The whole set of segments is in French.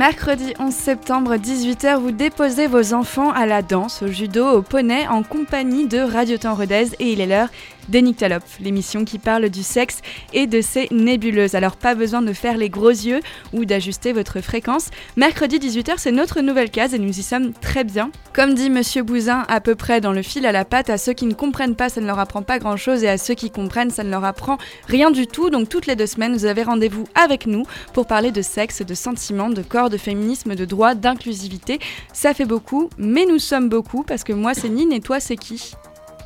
Mercredi 11 septembre, 18h, vous déposez vos enfants à la danse, au judo, au poney, en compagnie de Radio Temps Rodez et il est l'heure d'Enictalope, l'émission qui parle du sexe et de ses nébuleuses. Alors pas besoin de faire les gros yeux ou d'ajuster votre fréquence. Mercredi 18h, c'est notre nouvelle case et nous y sommes très bien. Comme dit Monsieur Bouzin, à peu près dans le fil à la patte, à ceux qui ne comprennent pas, ça ne leur apprend pas grand-chose et à ceux qui comprennent, ça ne leur apprend rien du tout. Donc toutes les deux semaines, vous avez rendez-vous avec nous pour parler de sexe, de sentiments, de corps, de féminisme, de droit, d'inclusivité. Ça fait beaucoup, mais nous sommes beaucoup parce que moi c'est Nine et toi c'est qui?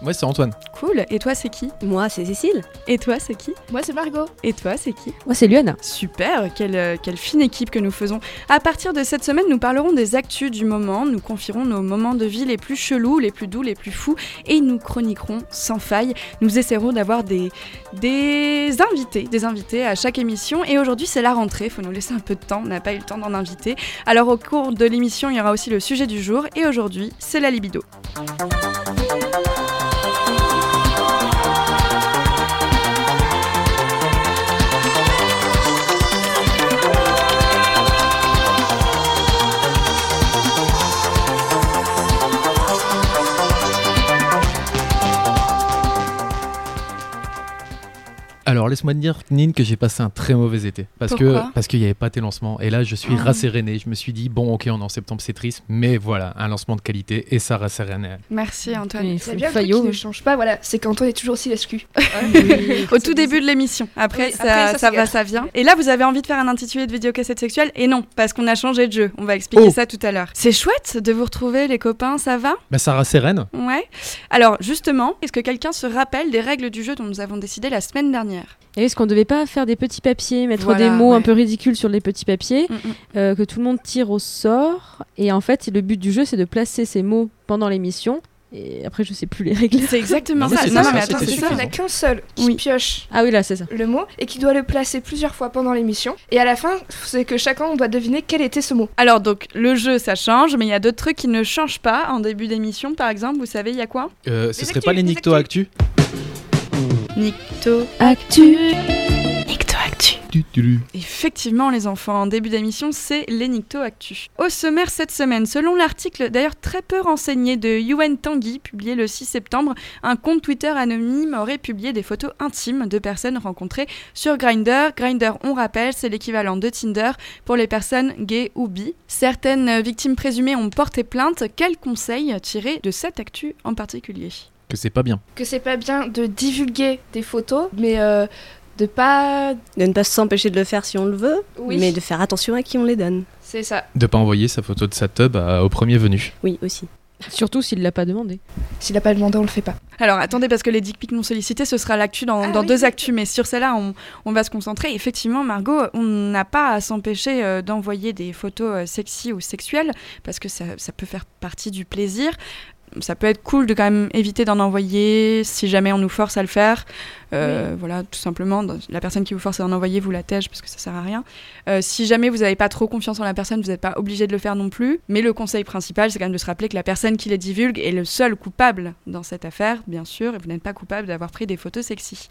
Ouais, c'est Antoine. Cool. Et toi, c'est qui? Moi, c'est Cécile. Et toi, c'est qui? Moi, c'est Margot. Et toi, c'est qui? Moi, c'est Luana. Super. Quelle, euh, quelle fine équipe que nous faisons. À partir de cette semaine, nous parlerons des actus du moment. Nous confierons nos moments de vie les plus chelous, les plus doux, les plus fous. Et nous chroniquerons sans faille. Nous essaierons d'avoir des, des invités, des invités à chaque émission. Et aujourd'hui, c'est la rentrée. Faut nous laisser un peu de temps. On n'a pas eu le temps d'en inviter. Alors, au cours de l'émission, il y aura aussi le sujet du jour. Et aujourd'hui, c'est la libido. Alors laisse-moi te dire, Nine, que j'ai passé un très mauvais été. Parce Pourquoi que parce qu'il n'y avait pas tes lancements. Et là, je suis Ah. rasséréné. Je me suis dit, bon, ok, on est en septembre, c'est triste. Mais voilà, un lancement de qualité et ça rasséréné. Merci, Antoine. C'est bien le le truc faillot. qui ne change pas, voilà, c'est qu'Antoine est toujours aussi l'escu. Au tout début de l'émission. Après, Oui, ça, après, ça, ça, c'est va, ça vient. Et là, vous avez envie de faire un intitulé de vidéocassette sexuelle? Et non, parce qu'on a changé de jeu. On va expliquer Oh. ça tout à l'heure. C'est chouette de vous retrouver, les copains, ça va? Bah, ça rassérène. Ouais. Alors, justement, est-ce que quelqu'un se rappelle des règles du jeu dont nous avons décidé la semaine dernière? Et est-ce qu'on devait pas faire des petits papiers, mettre Voilà, des mots ouais. un peu ridicules sur les petits papiers, Mm, mm. euh, que tout le monde tire au sort Et en fait, le but du jeu, c'est de placer ces mots pendant l'émission. Et après, je sais plus les règles. C'est exactement Non, ça. Non, ça, mais attends, c'est ça. Il n'y en a qu'un seul qui Oui. pioche Ah oui, là, c'est ça. le mot et qui doit le placer plusieurs fois pendant l'émission. Et à la fin, c'est que chacun on doit deviner quel était ce mot. Alors, donc, le jeu, ça change, mais il y a d'autres trucs qui ne changent pas en début d'émission, par exemple. Vous savez, il y a quoi? Euh, ce Les serait actus, pas les les Nicto Actu? Nicto. Actu Nicto Actu. Effectivement, les enfants, en début d'émission, c'est les Nicto Actu. Au sommaire cette semaine, selon l'article d'ailleurs très peu renseigné de Yuen Tanguy, publié le 6 septembre, un compte Twitter anonyme aurait publié des photos intimes de personnes rencontrées sur Grindr. Grindr, on rappelle, c'est l'équivalent de Tinder pour les personnes gays ou bi. Certaines victimes présumées ont porté plainte. Quels conseils tirer de cette actu en particulier? Que c'est pas bien. Que c'est pas bien de divulguer des photos, mais euh, de pas. De ne pas s'empêcher de le faire si on le veut, Oui, mais de faire attention à qui on les donne. c'est ça. De pas envoyer sa photo de sa tub à- au premier venu. Oui, aussi. Surtout s'il l'a pas demandé. S'il a pas demandé, on le fait pas. Alors attendez, parce que les dick pics non sollicités, ce sera l'actu dans, Ah dans oui, deux actus, mais sur celle-là, on, on va se concentrer. Effectivement, Margot, on n'a pas à s'empêcher euh, d'envoyer des photos euh, sexy ou sexuelles, parce que ça, ça peut faire partie du plaisir. Ça peut être cool de quand même éviter d'en envoyer si jamais on nous force à le faire. Euh, Voilà, tout simplement, la personne qui vous force à en envoyer, vous la tège parce que ça sert à rien. Euh, si jamais vous n'avez pas trop confiance en la personne, vous n'êtes pas obligé de le faire non plus. Mais le conseil principal, c'est quand même de se rappeler que la personne qui les divulgue est le seul coupable dans cette affaire, bien sûr, et vous n'êtes pas coupable d'avoir pris des photos sexy.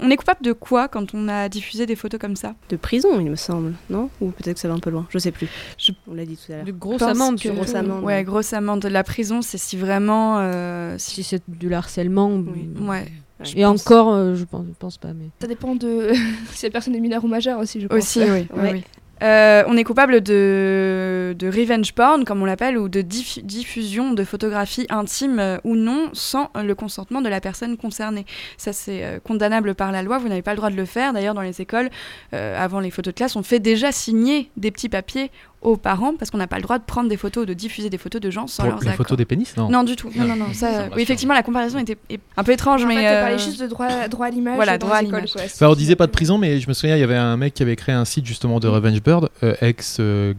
On est coupable de quoi quand on a diffusé des photos comme ça De prison, il me semble, non Ou peut-être que ça va un peu loin, je sais plus. Je- On l'a dit tout à l'heure. De grosses pense amendes, que-. Grosse amende. Ouais, grosse amende. La prison, c'est si vraiment. euh, si- Si c'est du harcèlement. Oui. Ouais. Je Et pense. encore, euh, je pense, je pense pas. Mais... Ça dépend de si la personne est mineure ou majeure aussi, je pense. Aussi, oui. oui, Ouais. oui. Euh, on est coupable de, revenge porn, comme on l'appelle, ou de diff- diffusion de photographies intimes euh, ou non sans le consentement de la personne concernée. Ça, c'est euh, condamnable par la loi. Vous n'avez pas le droit de le faire. D'ailleurs, dans les écoles, avant les photos de classe, on fait déjà signer des petits papiers aux parents parce qu'on n'a pas le droit de prendre des photos, de diffuser des photos de gens sans Pour leurs les accords. photos des pénis, non Non, du tout. Non, non, non. Ça rassure. oui, effectivement, la comparaison était un peu étrange, En mais. fait, euh, on parlait juste de droit, droit à l'image. Voilà, droit à l'image. quoi. Enfin, on disait pas de prison, mais je me souviens, il y avait un mec qui avait créé un site justement de Revenge Bird, euh, ex euh,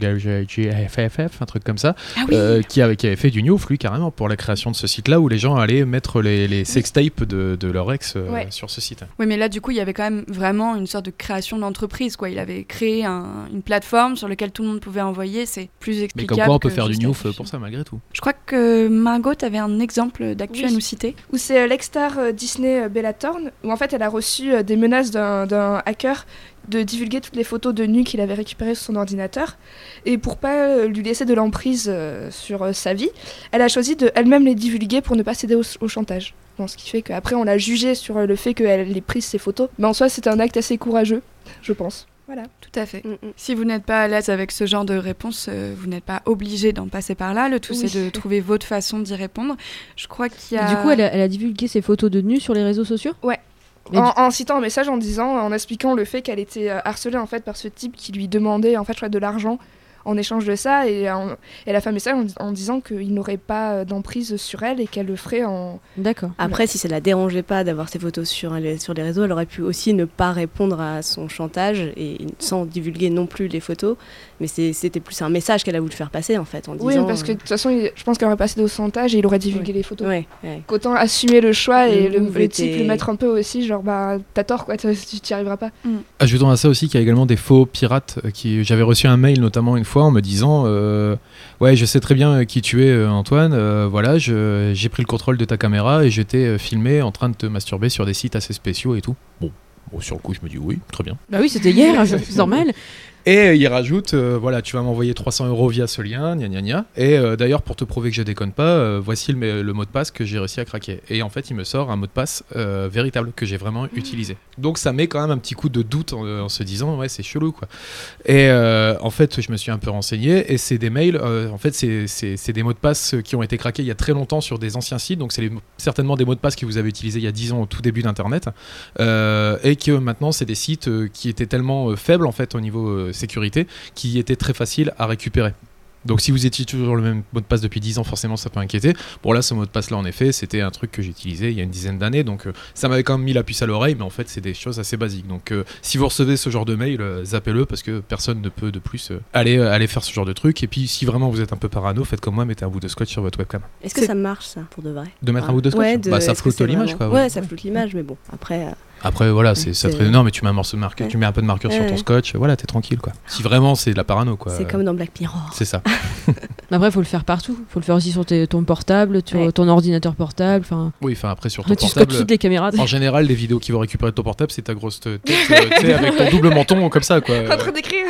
GFFF, un truc comme ça, Ah oui. euh, qui, avait, qui avait fait du new lui carrément pour la création de ce site-là où les gens allaient mettre les, les sextapes de, de leur ex euh, Ouais. sur ce site. Oui, mais là, du coup, il y avait quand même vraiment une sorte de création d'entreprise. quoi. Il avait créé un- une plateforme sur laquelle tout le monde pouvait envoyé, c'est plus Mais explicable. comme quoi, on peut faire du afficher. pour ça, malgré tout. Je crois que Margot, tu avais un exemple d'actu Oui. à nous citer. Où c'est euh, l'ex-star euh, Disney euh, Bella Thorne, où en fait elle a reçu des menaces d'un hacker de divulguer toutes les photos de nu qu'il avait récupérées sur son ordinateur. Et pour pas lui laisser de l'emprise sur sa vie, elle a choisi de elle-même les divulguer pour ne pas céder au, au chantage. Bon, ce qui fait qu'après on l'a jugée sur le fait qu'elle ait pris ces photos. Mais en soi c'est un acte assez courageux, je pense. Voilà. Tout à fait. Mm, mm. Si vous n'êtes pas à l'aise avec ce genre de réponse, euh, vous n'êtes pas obligé d'en passer par là. Le tout, Oui. c'est de trouver votre façon d'y répondre. Je crois qu'il y a. Du coup, elle a, elle a divulgué ses photos de nu sur les réseaux sociaux? Mais En, en citant un message en disant, en expliquant le fait qu'elle était euh, harcelée en fait par ce type qui lui demandait en fait je crois, de l'argent en échange de ça et en- elle a fait un message en, en disant qu'il n'aurait pas euh, d'emprise sur elle et qu'elle le ferait en D'accord. Après, si ça la dérangeait pas d'avoir ses photos sur les, sur les réseaux, elle aurait pu aussi ne pas répondre à son chantage et sans divulguer non plus les photos. Mais c'était plus un message qu'elle a voulu faire passer en fait en oui disant. parce que de toute façon il- je pense qu'elle aurait passé au chantage et il aurait divulgué les photos Ouais, ouais. qu'autant assumer le choix et Le le, move le type lui mettre un peu aussi genre bah t'as tort quoi tu t'y arriveras pas Ajoutons à ça aussi qu'il y a également des faux pirates. euh, Qui... J'avais reçu un mail notamment une fois en me disant euh, Ouais, je sais très bien euh, qui tu es, euh, Antoine. Voilà, j'ai pris le contrôle de ta caméra et j'étais filmé en train de te masturber sur des sites assez spéciaux et tout. Bon, bon sur le coup, je me dis Oui, très bien. Bah oui, c'était hier, c'est normal. Et euh, il rajoute, euh, voilà, tu vas m'envoyer 300 euros via ce lien, gna gna gna. Et euh, d'ailleurs, pour te prouver que je déconne pas, voici le, mot de passe que j'ai réussi à craquer. Et en fait, il me sort un mot de passe véritable que j'ai vraiment utilisé. Donc ça met quand même un petit coup de doute en, en se disant, ouais, c'est chelou quoi. Et en fait, je me suis un peu renseigné et c'est des mails, en fait, c'est- des mots de passe qui ont été craqués il y a très longtemps sur des anciens sites. Donc c'est certainement des mots de passe que vous avez utilisés il y a 10 ans au tout début d'Internet. Et que maintenant, c'est des sites qui étaient tellement faibles en fait au niveau sécurité qui étaient très faciles à récupérer. Donc si vous étiez toujours le même mot de passe depuis 10 ans, forcément ça peut inquiéter. Bon là, ce mot de passe là, en effet, c'était un truc que j'utilisais il y a une dizaine d'années, donc euh, ça m'avait quand même mis la puce à l'oreille, mais en fait c'est des choses assez basiques. Donc euh, si vous recevez ce genre de mail, euh, zappez-le parce que personne ne peut de plus euh, aller, euh, aller faire ce genre de truc. Et puis si vraiment vous êtes un peu parano, faites comme moi, mettez un bout de scotch sur votre webcam. Est-ce que C'est- ça marche ça pour de vrai? De mettre un bout de scotch Ouais, de- Bah ça floute l'image vraiment- quoi. Ouais, ça floute l'image, mais bon, après. Après voilà, c'est ça fait- non mais tu mets un morceau de marqueur, Ouais. tu mets un peu de marqueur sur Ouais. ton scotch, voilà, t'es tranquille quoi. Si vraiment c'est de la parano quoi. C'est comme dans Black Mirror. C'est ça. Mais Après, il faut le faire partout. Il faut le faire aussi sur tes- ton portable, sur Ouais. ton ordinateur portable. Enfin, Oui, enfin après sur ton tu portable. toutes les caméras. En général, les vidéos qui vont récupérer de ton portable, c'est ta grosse tête, euh, avec ton double menton comme ça, quoi. en train d'écrire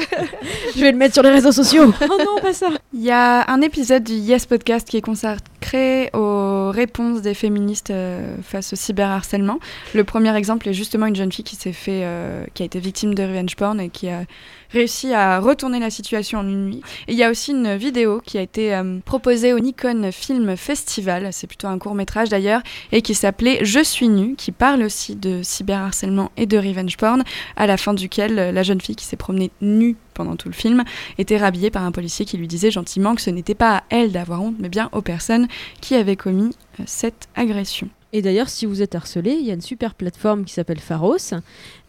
Je vais le mettre sur les réseaux sociaux. oh non, pas ça. Il y a un épisode du Yes Podcast qui est consacré aux réponses des féministes euh, face au cyberharcèlement. Le premier exemple est justement une jeune fille qui s'est fait, euh, qui a été victime de revenge porn et qui a réussi à retourner la situation en une nuit. Et il y a aussi une vidéo qui a été euh, proposée au Nikon Film Festival, c'est plutôt un court métrage d'ailleurs, et qui s'appelait Je suis nue, qui parle aussi de cyberharcèlement et de revenge porn, à la fin duquel euh, la jeune fille qui s'est promenée nue pendant tout le film était rhabillée par un policier qui lui disait gentiment que ce n'était pas à elle d'avoir honte, mais bien aux personnes qui avaient commis euh, cette agression. Et d'ailleurs, si vous êtes harcelé, il y a une super plateforme qui s'appelle Pharos.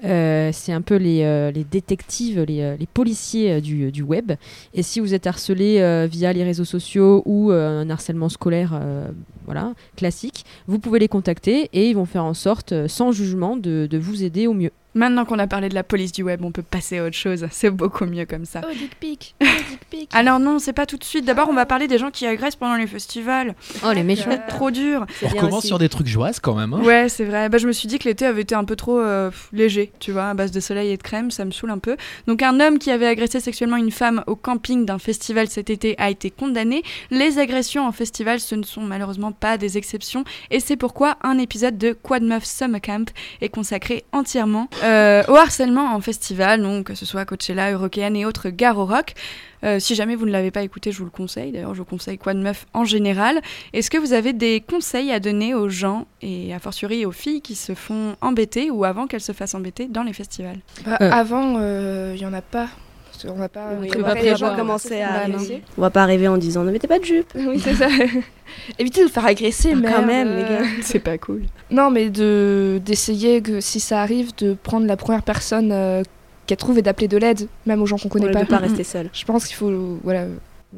Euh, c'est un peu les, euh, les détectives, les, euh, les policiers euh, du, du web. Et si vous êtes harcelé euh, via les réseaux sociaux ou euh, un harcèlement scolaire euh, voilà, classique, vous pouvez les contacter et ils vont faire en sorte, euh, sans jugement, de, de vous aider au mieux. Maintenant qu'on a parlé de la police du web, on peut passer à autre chose. C'est beaucoup mieux comme ça. oh dick pic oh dick pic Alors non, c'est pas tout de suite. D'abord, on va parler des gens qui agressent pendant les festivals. Oh, les méchants. Euh, Trop dur. On recommence aussi. sur des trucs joyeux quand même. Hein. Ouais, c'est vrai. Bah, je me suis dit que l'été avait été un peu trop euh, pff, léger, tu vois, à base de soleil et de crème, ça me saoule un peu. Donc un homme qui avait agressé sexuellement une femme au camping d'un festival cet été a été condamné. Les agressions en festival, ce ne sont malheureusement pas des exceptions, et c'est pourquoi un épisode de Quad Meuf Summer Camp est consacré entièrement euh, au harcèlement en festival, donc que ce soit Coachella, Eurokéenne et autres gares au rock. Euh, si jamais vous ne l'avez pas écouté, je vous le conseille. D'ailleurs, je vous conseille Quad Meuf en général. Est-ce que vous avez des conseils à donner aux gens et a fortiori aux filles qui se font embêter ou avant qu'elles se fassent embêter dans les festivals? Bah, Euh. Avant, il y en a pas. Qu'on va pas Oui, on va pas les gens commencer à Bah. On va pas arriver en disant ne mettez pas de jupe. Oui, c'est ça. Évitez de vous faire agresser, Ah, mais quand même, les gars. C'est pas cool. Non, mais de d'essayer que si ça arrive, de prendre la première personne euh, qu'elle trouve et d'appeler de l'aide, même aux gens qu'on connaît ne pas. pas rester seul. Je pense qu'il faut, voilà.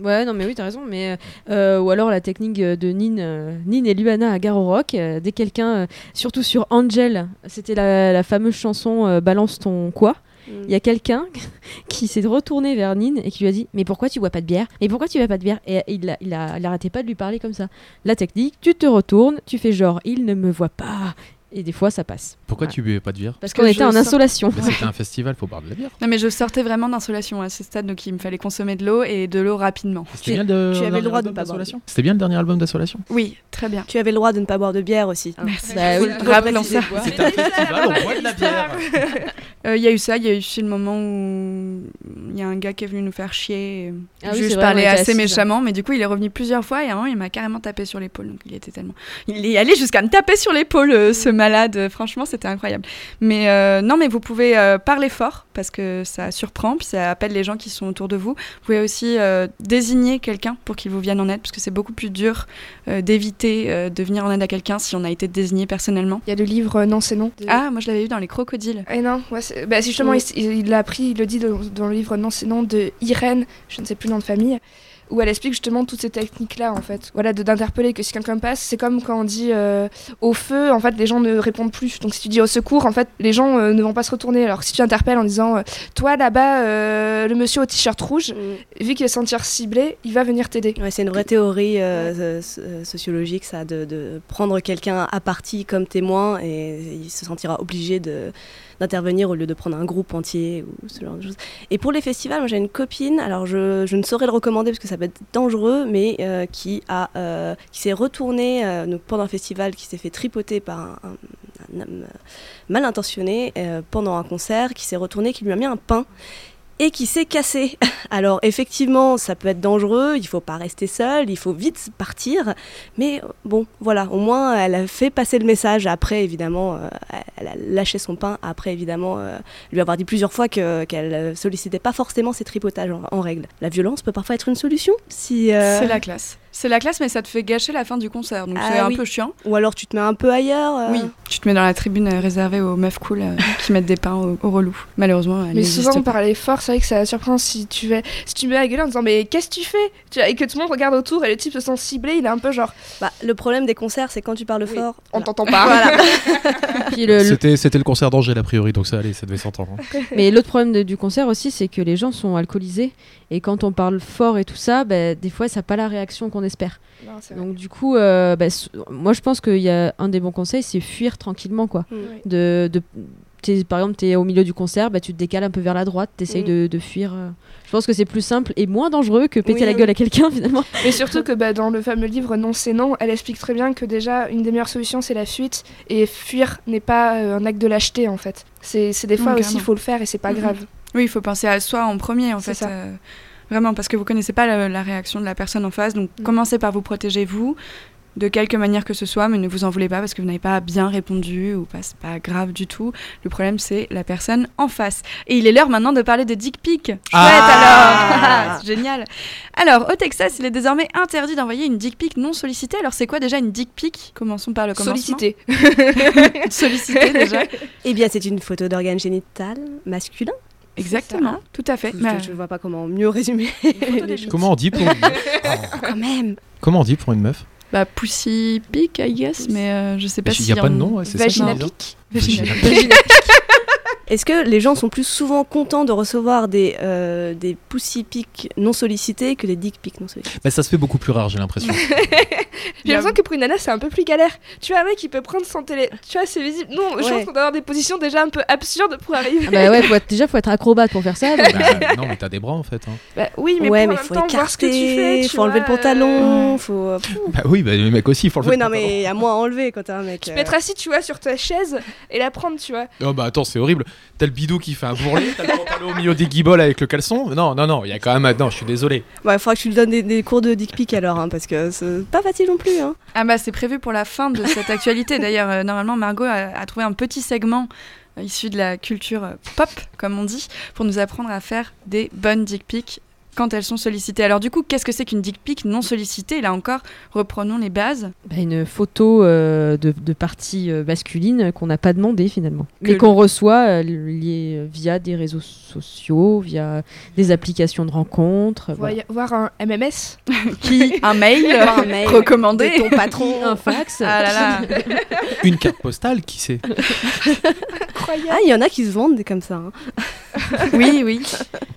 Ouais, non, mais oui, t'as raison. Mais euh, ou alors la technique de Nin, euh, Nin et Luana à Garo Rock. euh, dès quelqu'un, euh, surtout sur Angel, c'était la, la fameuse chanson euh, Balance ton quoi. il y a quelqu'un qui s'est retourné vers Nine et qui lui a dit Mais pourquoi tu bois pas de bière? Et pourquoi tu bois pas de bière? Et il, a, il, a, il arrêtait pas de lui parler comme ça. La technique, tu te retournes, tu fais genre Il ne me voit pas. Et des fois, ça passe. Pourquoi Voilà. tu buvais pas de bière Parce qu'on je était en sors- insolation. Mais C'était un festival, faut boire de la bière. Non mais je sortais vraiment d'insolation à ce stade, donc il me fallait consommer de l'eau et de l'eau rapidement. C'était bien le tu avais le dernier droit de album pas boire C'était bien le dernier album d'Assolation Oui, très bien. Tu avais le droit de ne pas boire de bière aussi. Merci. Bah oui, rappeler ça. C'était un festival, on boit de la bière. Euh, Il y a eu ça, il y a eu aussi le moment où il y a un gars qui est venu nous faire chier. Ah oui, c'est on était assez méchamment, mais du coup il est revenu plusieurs fois et à un moment il m'a carrément tapé sur l'épaule. Donc il était tellement. Il est allé jusqu'à me taper sur l'épaule, euh, ce malade. Euh, Franchement, c'était incroyable. Mais euh, non, mais vous pouvez euh, parler fort parce que ça surprend, puis ça appelle les gens qui sont autour de vous. Vous pouvez aussi désigner quelqu'un pour qu'il vous vienne en aide parce que c'est beaucoup plus dur d'éviter de venir en aide à quelqu'un si on a été désigné personnellement. Il y a le livre Non, c'est non. de- Ah, moi je l'avais vu dans les crocodiles. Eh non, ouais, bah, justement, il, il l'a appris, il le dit dans, dans le livre Non, c'est non de Irène, je ne sais plus le nom de famille, où elle explique justement toutes ces techniques-là, en fait. Voilà, d'interpeller que si quelqu'un passe, c'est comme quand on dit euh, au feu, en fait, les gens ne répondent plus. Donc si tu dis au secours, en fait, les gens euh, ne vont pas se retourner. Alors que si tu interpelles en disant euh, Toi là-bas, le monsieur au t-shirt rouge, Mm. vu qu'il va se sentir ciblé, il va venir t'aider. Ouais, c'est une vraie théorie so- sociologique, ça, de, de prendre quelqu'un à partie comme témoin et il se sentira obligé de d'intervenir au lieu de prendre un groupe entier ou ce genre de choses. Et pour les festivals, moi j'ai une copine, alors je, je ne saurais le recommander parce que ça peut être dangereux, mais euh, qui a euh, qui s'est retournée euh, donc pendant un festival, qui s'est fait tripoter par un, un- homme mal intentionné pendant un concert, qui s'est retourné, qui lui a mis un pain et qui s'est cassé. Alors effectivement, ça peut être dangereux, il faut pas rester seul, il faut vite partir, mais euh, bon, voilà, au moins elle a fait passer le message. Après, évidemment, euh, elle a lâché son pain. Après, évidemment, euh, lui avoir dit plusieurs fois que- qu'elle euh, sollicitait pas forcément ses tripotages en, règle. La violence peut parfois être une solution, si C'est la classe. C'est la classe, mais ça te fait gâcher la fin du concert, donc Ah c'est un peu chiant. ou alors tu te mets un peu ailleurs. euh, Oui, tu te mets dans la tribune euh, réservée aux meufs cool euh, qui mettent des pains au, au relou. Malheureusement, elle Mais souvent, pas. parler fort, c'est vrai que ça surprend si tu vas, si tu mets la gueule en disant mais qu'est-ce que tu fais? Et que tout le monde regarde autour et le type se sent ciblé, il est un peu genre Bah, le problème des concerts, c'est quand tu parles Oui, fort. on voilà. t'entend pas. Voilà. C'était c'était le concert d'Angèle a priori, donc ça allait, ça devait s'entendre. hein. mais l'autre problème de- du concert aussi, c'est que les gens sont alcoolisés. Et quand on parle fort et tout ça, bah, des fois, ça n'a pas la réaction qu'on espère. Non. Donc du coup, euh, bah, moi je pense qu'il y a un des bons conseils, c'est fuir tranquillement. quoi. Mm. De, de, t'es- par exemple, tu es au milieu du concert, bah, tu te décales un peu vers la droite, tu essayes Mm. de, de fuir. euh. Je pense que c'est plus simple et moins dangereux que péter Oui, la oui. gueule à quelqu'un finalement. Et surtout que bah, dans le fameux livre Non, c'est non, elle explique très bien que déjà une des meilleures solutions c'est la fuite et fuir n'est pas euh, un acte de lâcheté en fait. C'est des Non, fois aussi il faut le faire et c'est pas grave. Oui, il faut penser à soi en premier, en fait. ça. euh, vraiment, parce que vous connaissez pas la, la réaction de la personne en face. Donc, Mm. commencez par vous protéger vous, de quelque manière que ce soit, mais ne vous en voulez pas parce que vous n'avez pas bien répondu ou pas, c'est pas grave du tout. Le problème, c'est la personne en face. Et il est l'heure maintenant de parler de dick pic. Chouette Ah alors C'est génial Alors, au Texas, il est désormais interdit d'envoyer une dick pic non sollicitée. Alors, c'est quoi déjà une dick pic? Commençons par le commencement. Sollicité. Sollicité déjà. Eh bien, c'est une photo d'organe génital masculin. Exactement, tout à fait. Je Mais, ne vois pas comment mieux résumer. Comment on dit pour une meuf Oh, quand même. Comment on dit pour une meuf Bah, Pussy Pic, I guess, mais euh, je sais pas Il si. n'y a pas de nom, ouais, c'est ça Vagina pic. Est-ce que les gens sont plus souvent contents de recevoir des, euh, des pussy pics non sollicités que des dick pics non sollicités? Bah, ça se fait beaucoup plus rare, j'ai l'impression. J'ai l'impression que pour une nana c'est un peu plus galère. Tu vois un mec qui peut prendre son télé, tu vois c'est visible. Non, je pense qu'on doit avoir des positions déjà un peu absurdes pour arriver. Ah bah ouais, faut être- déjà faut être acrobate pour faire ça. donc- Bah, non, mais t'as des bras en fait. hein. Bah, oui, mais ouais, pour mais en faut même temps voir ce que tu fais. écarter, tu faut enlever le pantalon, euh, faut. Bah oui, bah, le mec aussi, il faut le Oui, non, mais il y a moins à enlever quand t'es un mec. Tu euh. peux être assis, tu vois, sur ta chaise et la prendre, tu vois. Oh bah attends, c'est horrible. T'as le bidou qui fait un bourrelet, t'as le pantalon au milieu des guiboles avec le caleçon. Non, non, non, il y a quand même. Non, je suis désolé. Ouais, il faudra que tu lui donnes des, des cours de dick pic alors, hein, parce que c'est pas facile non plus. Hein. Ah bah c'est prévu pour la fin de cette actualité. D'ailleurs, euh, normalement, Margot a, a trouvé un petit segment euh, issu de la culture euh, pop, comme on dit, pour nous apprendre à faire des bonnes dick pics quand elles sont sollicitées. Alors du coup, qu'est-ce que c'est qu'une dick pic non sollicitée? Là encore, reprenons les bases. Bah, une photo euh, de, de partie euh, masculine qu'on n'a pas demandé finalement, mais Que- qu'on reçoit euh, lié, via des réseaux sociaux, via des applications de rencontres. voilà. Voy- Voir un MMS. Qui Un mail, Voir un mail recommandé. de ton patron. un fax. Ah là là. Une carte postale, qui sait? Incroyable. Ah, il y en a qui se vendent des comme ça. hein. oui, oui.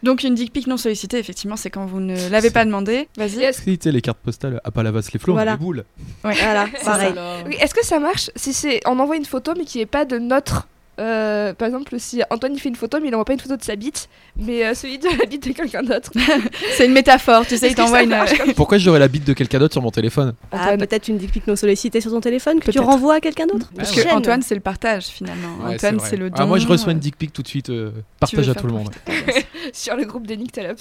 Donc une dick pic non sollicitée, effectivement, c'est quand vous ne l'avez pas demandé. Vas-y. Est-ce Tu sais, les cartes postales à Palavas les flots, Voilà. les boules. Voilà, pareil. oui, est-ce que ça marche si c'est on envoie une photo mais qui est pas de notre euh, par exemple, si Antoine il fait une photo, mais il envoie pas une photo de sa bite, mais euh, celui de la bite de quelqu'un d'autre. C'est une métaphore, tu sais, il t'envoie une. Pourquoi j'aurais la bite de quelqu'un d'autre sur mon téléphone Ah, Antoine. peut-être une dick pic non sollicitée sur ton téléphone que tu renvoies à quelqu'un d'autre. Parce que. Antoine, c'est le partage finalement. Ouais, Antoine, c'est le don. Ah, moi, je reçois une euh, dick pic tout de suite. euh, partage à tout le monde. sur le groupe des Nick Talop.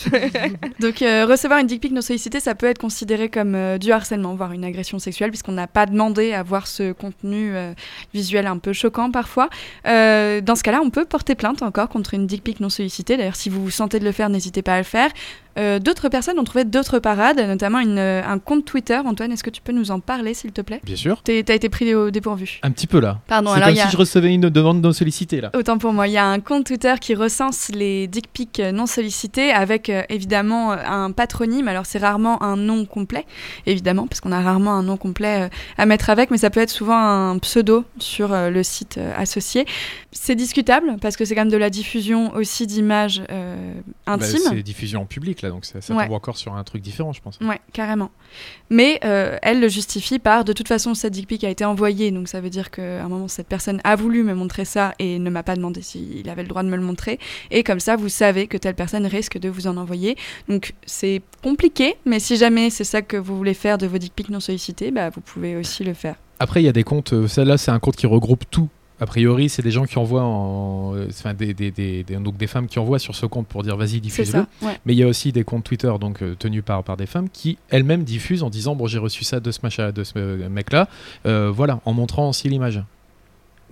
Donc euh, recevoir une dick pic non sollicitée, ça peut être considéré comme euh, du harcèlement, voire une agression sexuelle, puisqu'on n'a pas demandé à voir ce contenu euh, visuel un peu choquant parfois. Euh, dans ce cas-là, on peut porter plainte encore contre une dick pic non sollicitée. D'ailleurs, si vous vous sentez de le faire, n'hésitez pas à le faire. Euh, d'autres personnes ont trouvé d'autres parades, notamment une, euh, un compte Twitter. Antoine, est-ce que tu peux nous en parler, s'il te plaît? Bien sûr. T'as été pris au dépourvu. Un petit peu là. Pardon, c'est alors comme il y a... si je recevais une demande non sollicitée là. Autant pour moi, il y a un compte Twitter qui recense les dick pics non sollicités avec euh, évidemment euh, un patronyme. Alors c'est rarement un nom complet, évidemment, parce qu'on a rarement un nom complet euh, à mettre avec, mais ça peut être souvent un pseudo sur euh, le site euh, associé. C'est discutable parce que c'est quand même de la diffusion aussi d'images euh, Bah, intimes. c'est diffusion en public là, donc ça, ça Ouais. tombe encore sur un truc différent, je pense. Ouais, carrément. Mais euh, elle le justifie par de toute façon cette dick pic a été envoyée, donc ça veut dire qu'à un moment cette personne a voulu me montrer ça et ne m'a pas demandé s'il avait le droit de me le montrer. Et comme ça, vous savez que telle personne risque de vous en envoyer. Donc c'est compliqué, mais si jamais c'est ça que vous voulez faire de vos dick pics non sollicités, bah, vous pouvez aussi le faire. Après, il y a des comptes. euh, Celle-là, c'est un compte qui regroupe tout. A priori, c'est des gens qui envoient, en, enfin des, des, des, des- donc des femmes qui envoient sur ce compte pour dire vas-y diffuse-le. Ouais. Mais il y a aussi des comptes Twitter donc euh, tenus par, par des femmes qui elles-mêmes diffusent en disant bon j'ai reçu ça de ce machin, de ce euh, mec-là, Euh, voilà, en montrant aussi l'image.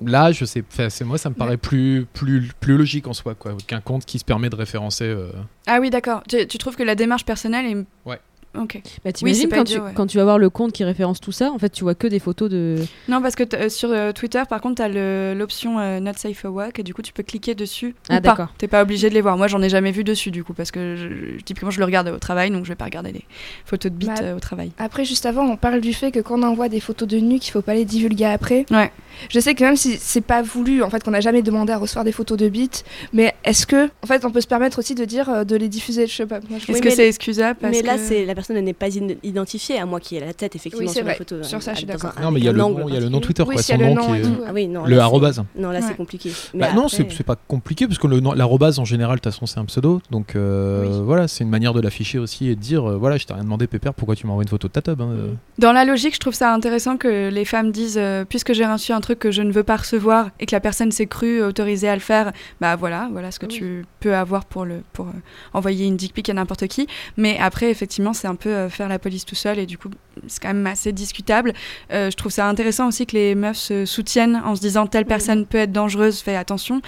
Là, je sais, c'est moi ça me paraît plus plus plus logique en soi quoi, qu'un compte qui se permet de référencer. euh, Ah oui, d'accord. Tu, tu trouves que la démarche personnelle est. Ouais. Ok. Bah, t'imagines pas quand, idiot, tu, ouais. quand tu vas voir le compte qui référence tout ça, en fait, tu vois que des photos de. Non, parce que euh, sur euh, Twitter, par contre, tu as l'option euh, Not Safe for Work et du coup, tu peux cliquer dessus. Ah, d'accord. T'es pas obligé de les voir. Moi, j'en ai jamais vu dessus, du coup, parce que je- typiquement, je le regarde au travail, donc je vais pas regarder les photos de bites Bah, euh, au travail. Après, juste avant, on parle du fait que quand on envoie des photos de nu, qu'il faut pas les divulguer après. Ouais. Je sais que même si c'est pas voulu, en fait, qu'on n'a jamais demandé à recevoir des photos de bites, mais est-ce que, en fait, on peut se permettre aussi de dire euh, de les diffuser, je sais pas. Est-ce Oui, que c'est excusable parce Mais là, que- c'est la personne n'est pas identifiée, à moi qui ai la tête effectivement Oui, sur la photo. Sur ça, je suis d'accord. Non mais il y a le nom, il y a le nom particulier. Twitter Oui, quoi, son nom qui est Ah oui, non. le arrobase. Non, là, Ouais. c'est compliqué. Mais Bah non, après- c'est c'est pas compliqué parce que l'arrobase en général, de toute façon, c'est un pseudo. Donc euh, Oui. voilà, c'est une manière de l'afficher aussi et de dire euh, voilà, je t'ai rien demandé, Pépère, pourquoi tu m'envoies une photo de ta tub hein, euh. Dans la logique, je trouve ça intéressant que les femmes disent euh, puisque j'ai reçu un truc que je ne veux pas recevoir et que la personne s'est crue autorisée à le faire, bah voilà, voilà ce que tu peux avoir pour le pour euh, envoyer une dick pic à n'importe qui. Mais après, effectivement, c'est un peu euh, faire la police tout seul et du coup, c'est quand même assez discutable. Euh, je trouve ça intéressant aussi que les meufs se soutiennent en se disant telle personne peut être dangereuse, fais attention.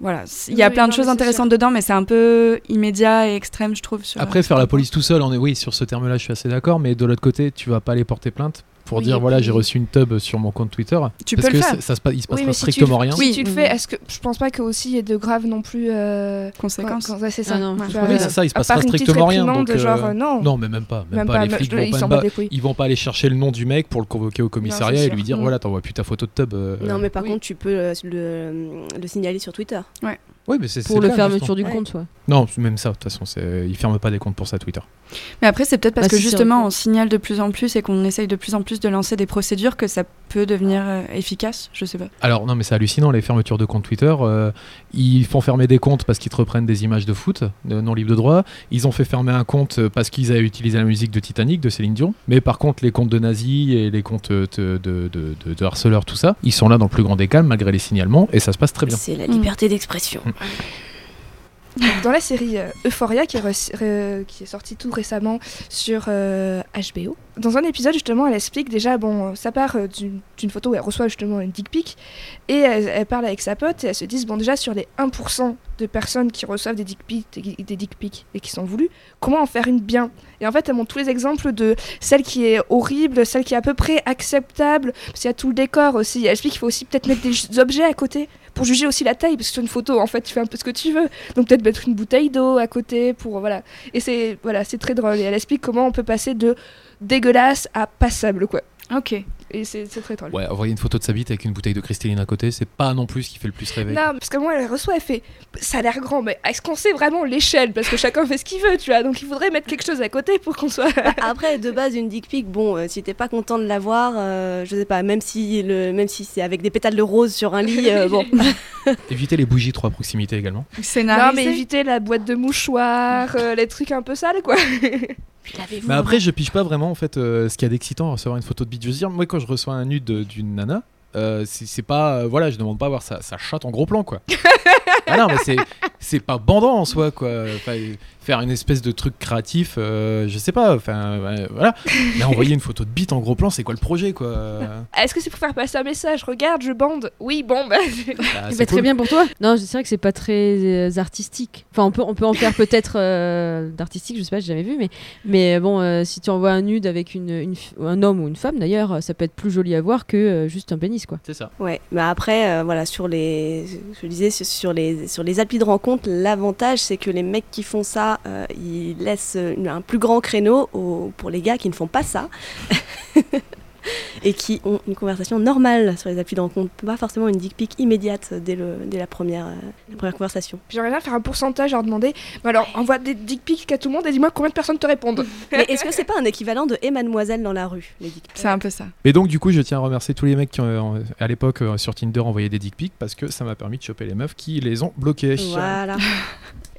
Voilà, il y a Oui, plein de non, choses intéressantes sûr. dedans, mais c'est un peu immédiat et extrême, je trouve. sur- Après, faire un la police tout seul, on est oui sur ce terme-là, je suis assez d'accord. Mais de l'autre côté, tu vas pas aller porter plainte pour Oui, dire voilà, j'ai reçu une tub sur mon compte Twitter. Tu parce peux que le faire. ça, ça se passe, il se Oui, passera mais si tu, strictement rien. si Oui. tu le fais, est-ce que je pense pas qu'aussi il y ait de graves non plus euh, Conséquences. quand- quand- ouais, c'est ça. Ah non, Oui, c'est ça, il se passera strictement rien. Donc, genre euh, non. non, mais même pas, même, même pas. pas. Les flics je- vont ils pas, pas- ils vont pas aller chercher le nom du mec pour le convoquer au commissariat et lui dire Mm. voilà, t'envoies plus ta photo de tub. euh, Non, mais par Oui. contre, tu peux le, le signaler sur Twitter. Oui, mais c'est Pour le fermeture du Ouais. compte, soit. Non, même ça, de toute façon, ils ferment pas des comptes pour ça, Twitter. Mais après, c'est peut-être parce Bah, que justement, on signale de plus en plus et qu'on essaye de plus en plus de lancer des procédures que ça peut devenir euh, efficace. Je sais pas. Alors, non, mais c'est hallucinant, les fermetures de comptes Twitter. euh, ils font fermer des comptes parce qu'ils te reprennent des images de foot, de non libres de droit. Ils ont fait fermer un compte euh, parce qu'ils avaient utilisé la musique de Titanic, de Céline Dion. Mais par contre, les comptes de nazis et les comptes de, de, de- de- de harceleurs, tout ça, ils sont là dans le plus grand des calmes, malgré les signalements, et ça se passe très bien. C'est la liberté d'expression. Dans la série euh, Euphoria qui est, sortie tout récemment sur euh, HBO, dans un épisode justement elle explique déjà, bon, euh, ça part euh, d'une photo où elle reçoit justement une dick pic et elle, parle avec sa pote et elles se disent, bon déjà sur les 1% de personnes qui reçoivent des dick pics, des dick pics et qui sont voulues, comment en faire une bien? Et en fait elle montre tous les exemples de celle qui est horrible, celle qui est à peu près acceptable, parce qu'il y a tout le décor aussi, elle explique qu'il faut aussi peut-être mettre des objets à côté pour juger aussi la taille, parce que sur une photo, en fait, tu fais un peu ce que tu veux. Donc peut-être mettre une bouteille d'eau à côté pour voilà. Et c'est voilà, c'est très drôle. Et elle explique comment on peut passer de dégueulasse à passable quoi. Ok. Et c'est très drôle. Ouais, envoyer une photo de sa bite avec une bouteille de cristalline à côté, c'est pas non plus ce qui fait le plus rêver. Non, parce que moi, elle reçoit, elle fait ça a l'air grand, mais est-ce qu'on sait vraiment l'échelle? Parce que chacun fait ce qu'il veut, tu vois. Donc il faudrait mettre quelque chose à côté pour qu'on soit. Bah, Après, de base, une dick pic, bon, euh, si t'es pas content de l'avoir, euh, je sais pas, même si, le, même si c'est avec des pétales de rose sur un lit, euh, bon. Éviter les bougies trop à proximité également. Scénarisé. non, mais éviter la boîte de mouchoirs, euh, les trucs un peu sales, quoi. Mais après, je pige pas vraiment en fait euh, ce qu'il y a d'excitant à recevoir une photo de bite. Je veux dire, moi quand je reçois un nude de- d'une nana, euh, c'est pas. euh, voilà, je demande pas voir sa, chatte en gros plan quoi. ah non, mais c'est- pas bandant en soi quoi. Faire une espèce de truc créatif, euh, je sais pas, enfin euh, voilà. Mais envoyer une photo de bite en gros plan, c'est quoi le projet quoi? Est-ce que c'est pour faire passer un message? Regarde, je bande. Oui, bon, bah. Bah, c'est ben, Très cool. bien pour toi? Non, c'est vrai que c'est pas très euh, artistique. Enfin, on peut, on peut en faire peut-être euh, d'artistique, je sais pas, j'ai jamais vu, mais, mais bon, euh, si tu envoies un nude avec une, un homme ou une femme d'ailleurs, ça peut être plus joli à voir que euh, juste un pénis, quoi. C'est ça. Ouais, mais après, euh, voilà, sur les, je disais, sur les, sur les applis de rencontre, l'avantage, c'est que les mecs qui font ça, euh, ils laissent une- un plus grand créneau au- pour les gars qui ne font pas ça. Et qui ont une conversation normale sur les applis de rencontre, pas forcément une dick pic immédiate dès, le, dès la, première, euh, la première conversation. J'aimerais bien faire un pourcentage, leur demander. Bah alors, envoie des dick pics à tout le monde et dis-moi combien de personnes te répondent. Mais est-ce que c'est pas un équivalent de et mademoiselle dans la rue, les dick pics? C'est un peu ça. Et donc du coup, je tiens à remercier tous les mecs qui ont, euh, à l'époque euh, sur Tinder envoyé des dick pics parce que ça m'a permis de choper les meufs qui les ont bloqués. Voilà.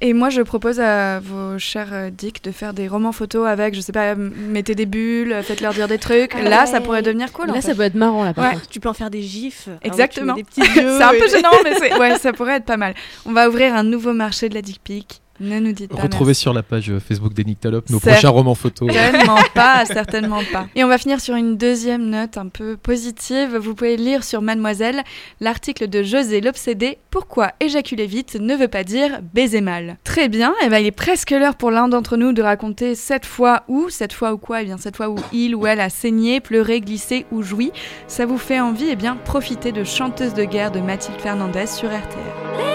Et moi, je propose à vos chers dicks de faire des romans photos avec, je sais pas, mettez des bulles, faites-leur dire des trucs. Ah Là, ça pourrait devenir cool. Là, fait. ça peut être marrant, là, par Ouais. Tu peux en faire des gifs. hein, Exactement. Des petits yeux. c'est un peu gênant, mais ouais, ça pourrait être pas mal. On va ouvrir un nouveau marché de la dick pic. Ne nous dites pas. Retrouvez merci. sur la page euh, Facebook des nos prochains romans photos. Certainement pas, certainement pas. Et on va finir sur une deuxième note un peu positive. Vous pouvez lire sur Mademoiselle l'article de José l'Obsédé Pourquoi éjaculer vite ne veut pas dire baiser mal? Très bien, et ben il est presque l'heure pour l'un d'entre nous de raconter cette fois où, cette fois où quoi Eh bien cette fois où il ou elle a saigné, pleuré, glissé ou joui. Ça vous fait envie Eh bien profitez de Chanteuse de guerre de Mathilde Fernandez sur RTL.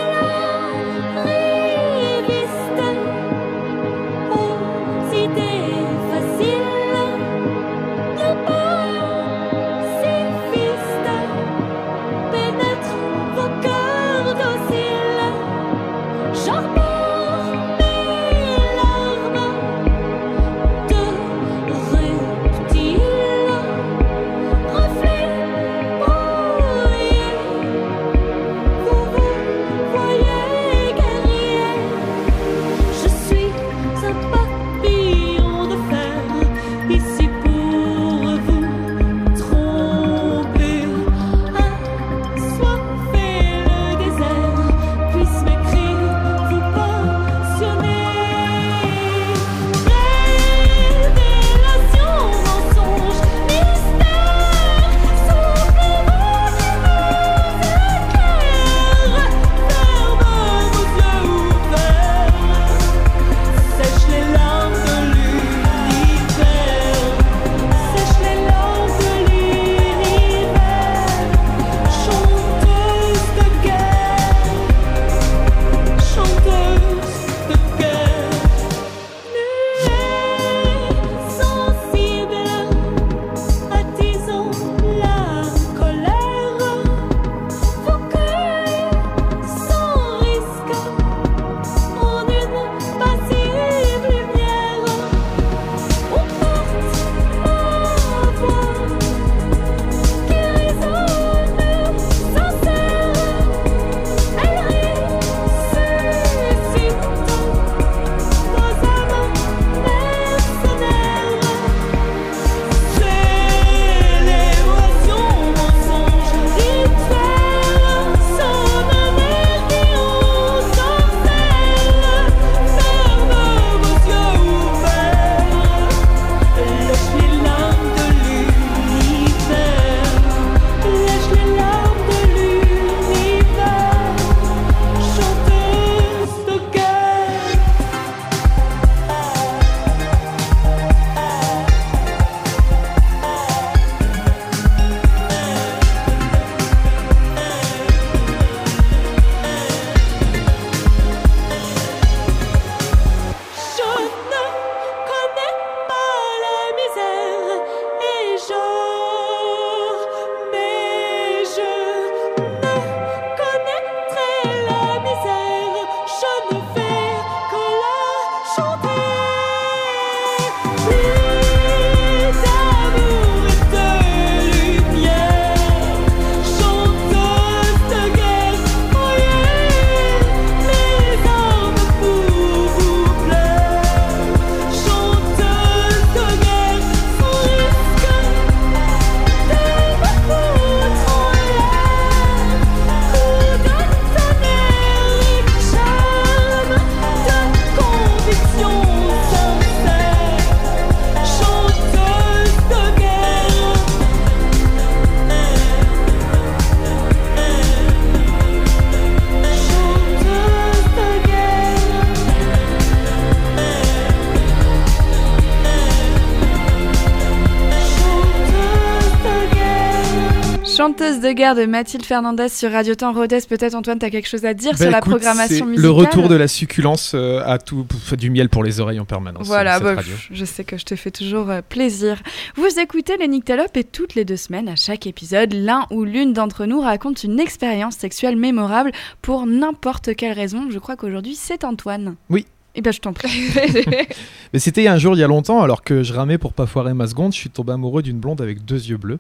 De guerre de Mathilde Fernandez sur Radio Temps Rodez. Peut-être Antoine, tu as quelque chose à dire Bah, sur la programmation musicale Le retour de la succulence euh, à tout, du miel pour les oreilles en permanence. Voilà, euh, cette bah, radio. je sais que je te fais toujours euh, plaisir. Vous écoutez les Nyctalopes et toutes les deux semaines, à chaque épisode, l'un ou l'une d'entre nous raconte une expérience sexuelle mémorable pour n'importe quelle raison. Je crois qu'aujourd'hui, c'est Antoine. Oui. Eh bien, je t'en. Mais c'était un jour il y a longtemps, alors que je ramais pour pas foirer ma seconde, je suis tombé amoureux d'une blonde avec deux yeux bleus.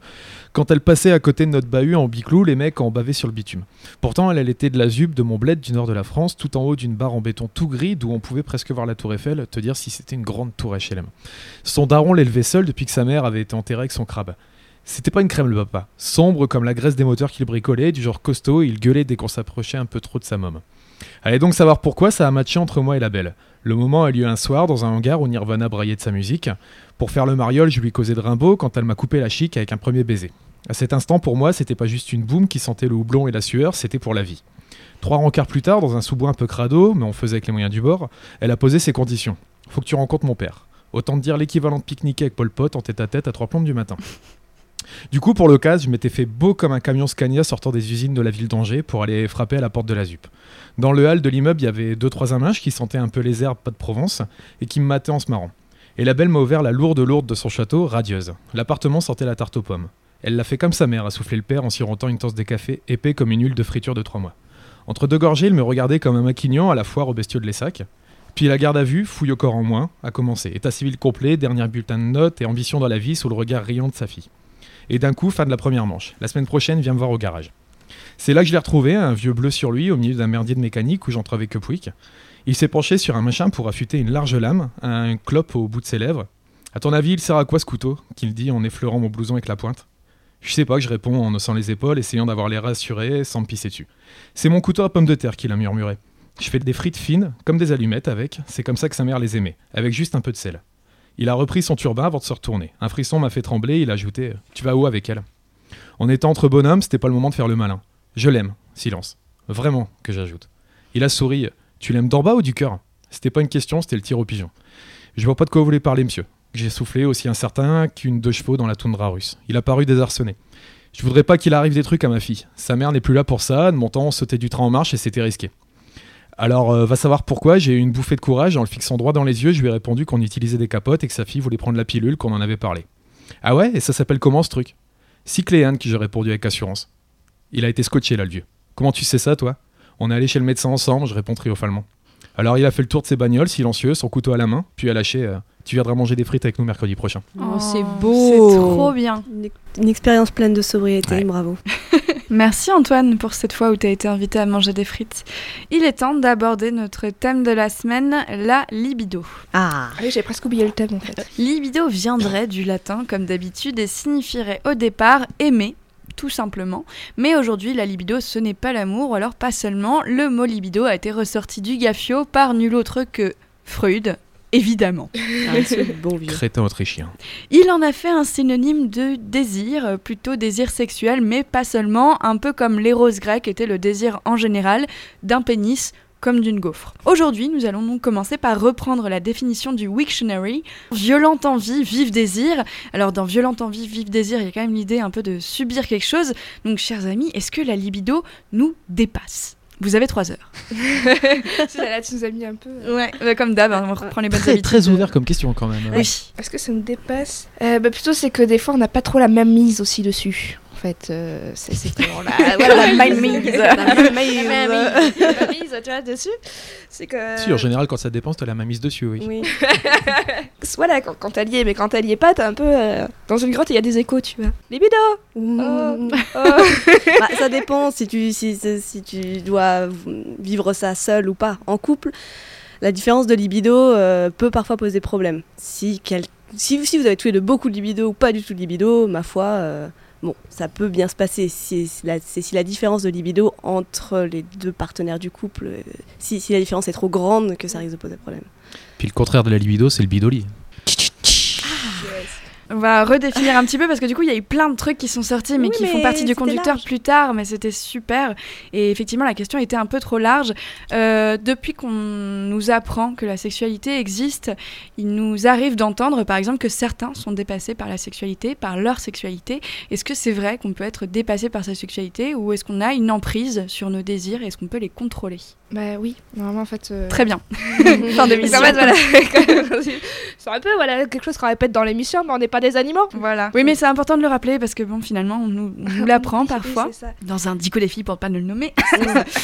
Quand elle passait à côté de notre bahut en biclou, les mecs en bavaient sur le bitume. Pourtant, elle, elle était de la ZUB de mon bled du nord de la France, tout en haut d'une barre en béton tout gris, d'où on pouvait presque voir la tour Eiffel, te dire si c'était une grande tour HLM. Son daron l'élevait seul depuis que sa mère avait été enterrée avec son crabe. C'était pas une crème le papa, sombre comme la graisse des moteurs qu'il bricolait, du genre costaud, il gueulait dès qu'on s'approchait un peu trop de sa môme. Allez donc savoir pourquoi ça a matché entre moi et la belle. Le moment a lieu un soir dans un hangar où Nirvana braillait de sa musique. Pour faire le mariole, je lui causais de Rimbaud quand elle m'a coupé la chic avec un premier baiser. À cet instant, pour moi, c'était pas juste une boum qui sentait le houblon et la sueur, c'était pour la vie. Trois rencarts plus tard, dans un sous-bois un peu crado, mais on faisait avec les moyens du bord, elle a posé ses conditions. Faut que tu rencontres mon père. Autant te dire l'équivalent de pique-niquer avec Pol Pot en tête à tête à trois plombes du matin. Du coup, pour l'occasion, je m'étais fait beau comme un camion Scania sortant des usines de la ville d'Angers pour aller frapper à la porte de la ZUP. Dans le hall de l'immeuble, il y avait deux trois aminches qui sentaient un peu les herbes pas de Provence et qui me mataient en se marrant. Et la belle m'a ouvert la lourde lourde de son château, radieuse. L'appartement sentait la tarte aux pommes. Elle l'a fait comme sa mère, a soufflé le père en sirotant une tasse de café épais comme une huile de friture de trois mois. Entre deux gorgées, il me regardait comme un maquignon à la foire aux bestiaux de l'Essac. Puis la garde à vue, fouille au corps en moins, a commencé. État civil complet, dernier bulletin de notes et ambition dans la vie sous le regard riant de sa fille. Et d'un coup, fin de la première manche. La semaine prochaine, viens me voir au garage. C'est là que je l'ai retrouvé, un vieux bleu sur lui, au milieu d'un merdier de mécanique où j'entravais que Pouic. Il s'est penché sur un machin pour affûter une large lame, un clope au bout de ses lèvres. À ton avis, il sert à quoi ce couteau qu'il dit en effleurant mon blouson avec la pointe? Je sais pas que je réponds en haussant les épaules, essayant d'avoir l'air rassuré sans me pisser dessus. C'est mon couteau à pomme de terre qu'il a murmuré. Je fais des frites fines, comme des allumettes avec, c'est comme ça que sa mère les aimait, avec juste un peu de sel. Il a repris son turban avant de se retourner. Un frisson m'a fait trembler, il a ajouté Tu vas où avec elle? En étant entre bonhommes, c'était pas le moment de faire le malin. Je l'aime. Silence. Vraiment, que j'ajoute. Il a souri. Tu l'aimes d'en bas ou du cœur? C'était pas une question, c'était le tir au pigeon. Je vois pas de quoi vous voulez parler, monsieur. J'ai soufflé aussi incertain qu'une deux chevaux dans la toundra russe. Il a paru désarçonné. Je voudrais pas qu'il arrive des trucs à ma fille. Sa mère n'est plus là pour ça, de mon temps on sautait du train en marche et c'était risqué. Alors, euh, va savoir pourquoi, j'ai eu une bouffée de courage, en le fixant droit dans les yeux, je lui ai répondu qu'on utilisait des capotes et que sa fille voulait prendre la pilule, qu'on en avait parlé. Ah ouais, et ça s'appelle comment ce truc? Cycléane, qui j'ai répondu avec assurance. Il a été scotché là, le vieux. Comment tu sais ça, toi? On est allé chez le médecin ensemble, je réponds triomphalement. Alors il a fait le tour de ses bagnoles, silencieux, son couteau à la main, puis a lâché euh, Tu viendras manger des frites avec nous mercredi prochain. Oh, c'est C'est beau. trop bien. Une, une expérience pleine de sobriété, Ouais. bravo. Merci Antoine pour cette fois où tu as été invité à manger des frites. Il est temps d'aborder notre thème de la semaine, la libido. Ah, Ah oui, j'ai presque oublié le thème en fait. Libido viendrait du latin comme d'habitude et signifierait au départ aimer, tout simplement. Mais aujourd'hui, la libido, ce n'est pas l'amour, ou alors pas seulement. Le mot libido a été ressorti du gaffio par nul autre que Freud, évidemment. ah, ce bon vieux. Crétin autrichien. Il en a fait un synonyme de désir, plutôt désir sexuel, mais pas seulement, un peu comme l'éros grec était le désir en général d'un pénis comme d'une gaufre. Aujourd'hui, nous allons donc commencer par reprendre la définition du Wiktionary. Violente envie, vif désir. Alors dans violente envie, vif désir, il y a quand même l'idée un peu de subir quelque chose. Donc chers amis, est-ce que la libido nous dépasse? Vous avez trois heures. Là, tu nous as mis un peu. euh, Ouais, bah, comme d'hab, hein, on reprend les bonnes Très, habitudes. très ouvert comme question quand même. Oui. Est-ce que ça nous dépasse euh, bah, Plutôt, c'est que des fois, on n'a pas trop la même mise aussi dessus. En fait, euh, c'est c'est toujours la, voilà, la même mise. La même mise. La même mise, tu vois, dessus. C'est que. Si, en général, quand ça dépense, t'as la main mise dessus, oui. Oui. Voilà, quand, quand elle y est, mais quand elle y est pas, t'es un peu. euh, dans une grotte, il y a des échos, tu vois. Libido Mmh. Oh. Bah, ça dépend si tu, si, si tu dois vivre ça seul ou pas. En couple, la différence de libido euh, peut parfois poser problème. Si, quel- si, si vous avez tous les deux beaucoup de libido ou pas du tout de libido, ma foi, euh, bon, ça peut bien se passer. Si, si la, c'est si la différence de libido entre les deux partenaires du couple, euh, si, si la différence est trop grande, que ça risque de poser problème. Puis le contraire de la libido, c'est le bidoli. On va redéfinir un petit peu parce que du coup, il y a eu plein de trucs qui sont sortis, mais Oui, qui font partie du conducteur large. plus tard. Mais c'était super. Et effectivement, la question était un peu trop large. Euh, depuis qu'on nous apprend que la sexualité existe, il nous arrive d'entendre, par exemple, que certains sont dépassés par la sexualité, par leur sexualité. Est-ce que c'est vrai qu'on peut être dépassé par sa sexualité ou est-ce qu'on a une emprise sur nos désirs Est-ce qu'on peut les contrôler? Bah oui, normalement en fait. euh, Très bien. fin d'émission. en fait, voilà, c'est un peu voilà, quelque chose qu'on répète dans l'émission, mais on n'est pas des animaux. Voilà. Oui, mais c'est important de le rappeler parce que bon, finalement, on nous, l'apprend parfois. ça. Dans un dico des filles, pour pas ne le nommer.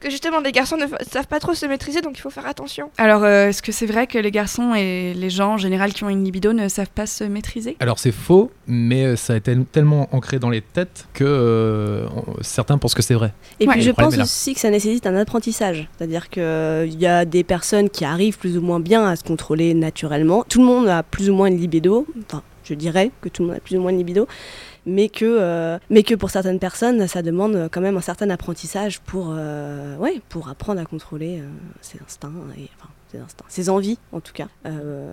Que justement, les garçons ne savent pas trop se maîtriser, donc il faut faire attention. Alors, euh, est-ce que c'est vrai que les garçons et les gens en général qui ont une libido ne savent pas se maîtriser? Alors c'est faux, mais euh, ça a été tellement ancré dans les têtes que euh, certains pensent que c'est vrai. Et Ouais. puis je pense aussi que ça nécessite un apprentissage. C'est-à-dire qu'il y a des personnes qui arrivent plus ou moins bien à se contrôler naturellement. Tout le monde a plus ou moins une libido. Enfin, je dirais que tout le monde a plus ou moins une libido. Mais que, euh, mais que pour certaines personnes, ça demande quand même un certain apprentissage pour, euh, ouais, pour apprendre à contrôler euh, ses instincts. Et, enfin, ses instincts, ses envies en tout cas.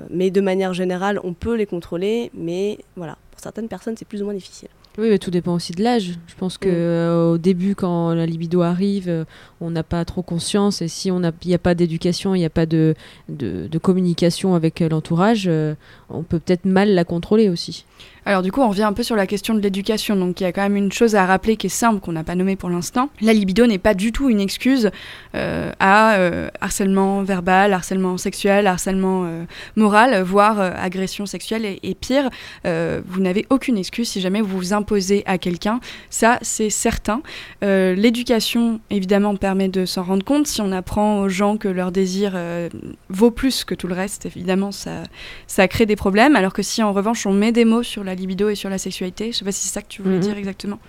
Mais de manière générale, on peut les contrôler, mais voilà, pour certaines personnes, c'est plus ou moins difficile. Oui, mais tout dépend aussi de l'âge. Je pense que Mm. euh, au début, quand la libido arrive, euh, on n'a pas trop conscience. Et si on il n'y a pas d'éducation, il n'y a pas de, de, de communication avec euh, l'entourage, euh, on peut peut-être mal la contrôler aussi. Alors du coup, on revient un peu sur la question de l'éducation. Donc il y a quand même une chose à rappeler qui est simple, qu'on n'a pas nommée pour l'instant. La libido n'est pas du tout une excuse à harcèlement verbal, harcèlement sexuel, harcèlement moral, voire agression sexuelle et, et pire. Vous n'avez aucune excuse si jamais vous vous imposez à quelqu'un. Ça, c'est certain. Euh, L'éducation, évidemment, permet de s'en rendre compte. Si on apprend aux gens que leur désir euh, vaut plus que tout le reste, évidemment, ça, ça crée des problèmes. Alors que si en revanche on met des mots sur la libido et sur la sexualité, je sais pas si c'est ça que tu voulais Mhm. dire exactement.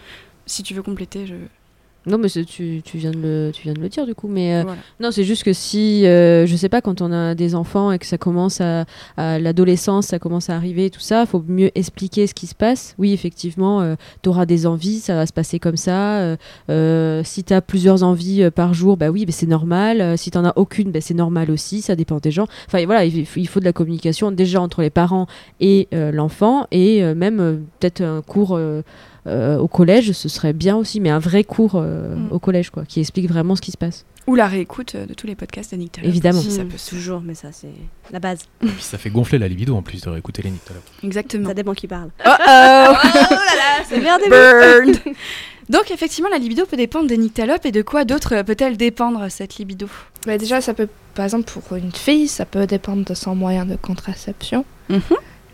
Si tu veux compléter, je. Non, mais tu, tu, viens de le, tu viens de le dire du coup. Mais euh, Voilà. non, c'est juste que si, euh, je sais pas, quand on a des enfants et que ça commence à, à l'adolescence, ça commence à arriver, tout ça, faut mieux expliquer ce qui se passe. Oui, effectivement, tu auras des envies, ça va se passer comme ça. euh, euh, si tu as plusieurs envies euh, par jour, bah oui, bah, c'est normal. Euh, si tu as aucune, bah, c'est normal aussi, ça dépend des gens. Enfin voilà, il, faut- il faut de la communication déjà entre les parents et euh, l'enfant et euh, même euh, peut-être un cours. Euh, au collège, ce serait bien aussi, mais un vrai cours euh, Mm. au collège, quoi, qui explique vraiment ce qui se passe. Ou la réécoute euh, de tous les podcasts d'Annick Talop, Évidemment. si ça Mm, peut se- toujours, mais ça, c'est la base. Et puis ça fait gonfler la libido en plus de réécouter les Nick Exactement. Ça dépend qui parle. Oh oh C'est merde, Burned Donc effectivement, la libido peut dépendre des nyctalopes et de quoi d'autre peut-elle dépendre cette libido? Bah, déjà, ça peut, par exemple, pour une fille, ça peut dépendre de son moyen de contraception, Mhm.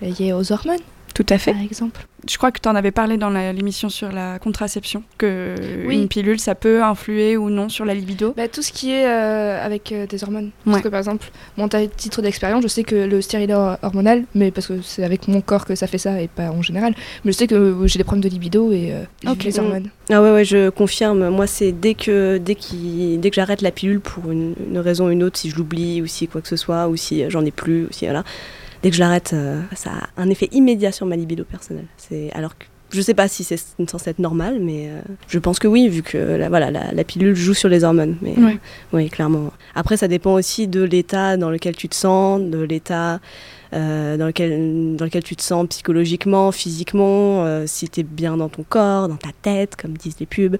lié aux hormones, Tout à fait. par exemple. Je crois que tu en avais parlé dans l'émission sur la contraception, que Oui. une pilule, ça peut influer ou non sur la libido. Bah, tout ce qui est euh, avec euh, des hormones. Ouais. Parce que par exemple, mon titre d'expérience, je sais que le stérilet hor- hormonal, mais parce que c'est avec mon corps que ça fait ça et pas en général, mais je sais que euh, j'ai des problèmes de libido et euh, les hormones. Ah ouais, ouais, je confirme. Moi, c'est dès que, dès, qu'il- dès que j'arrête la pilule pour une, une raison ou une autre, si je l'oublie ou si quoi que ce soit, ou si j'en ai plus, ou si voilà. Dès que je l'arrête, euh, ça a un effet immédiat sur ma libido personnelle. C'est alors que je sais pas si c'est censé être normal, mais euh, je pense que oui, vu que la, voilà, la, la pilule joue sur les hormones. Mais Ouais. oui, clairement. Après, ça dépend aussi de l'état dans lequel tu te sens, de l'état euh, dans, lequel, dans lequel tu te sens psychologiquement, physiquement, euh, si tu es bien dans ton corps, dans ta tête, comme disent les pubs,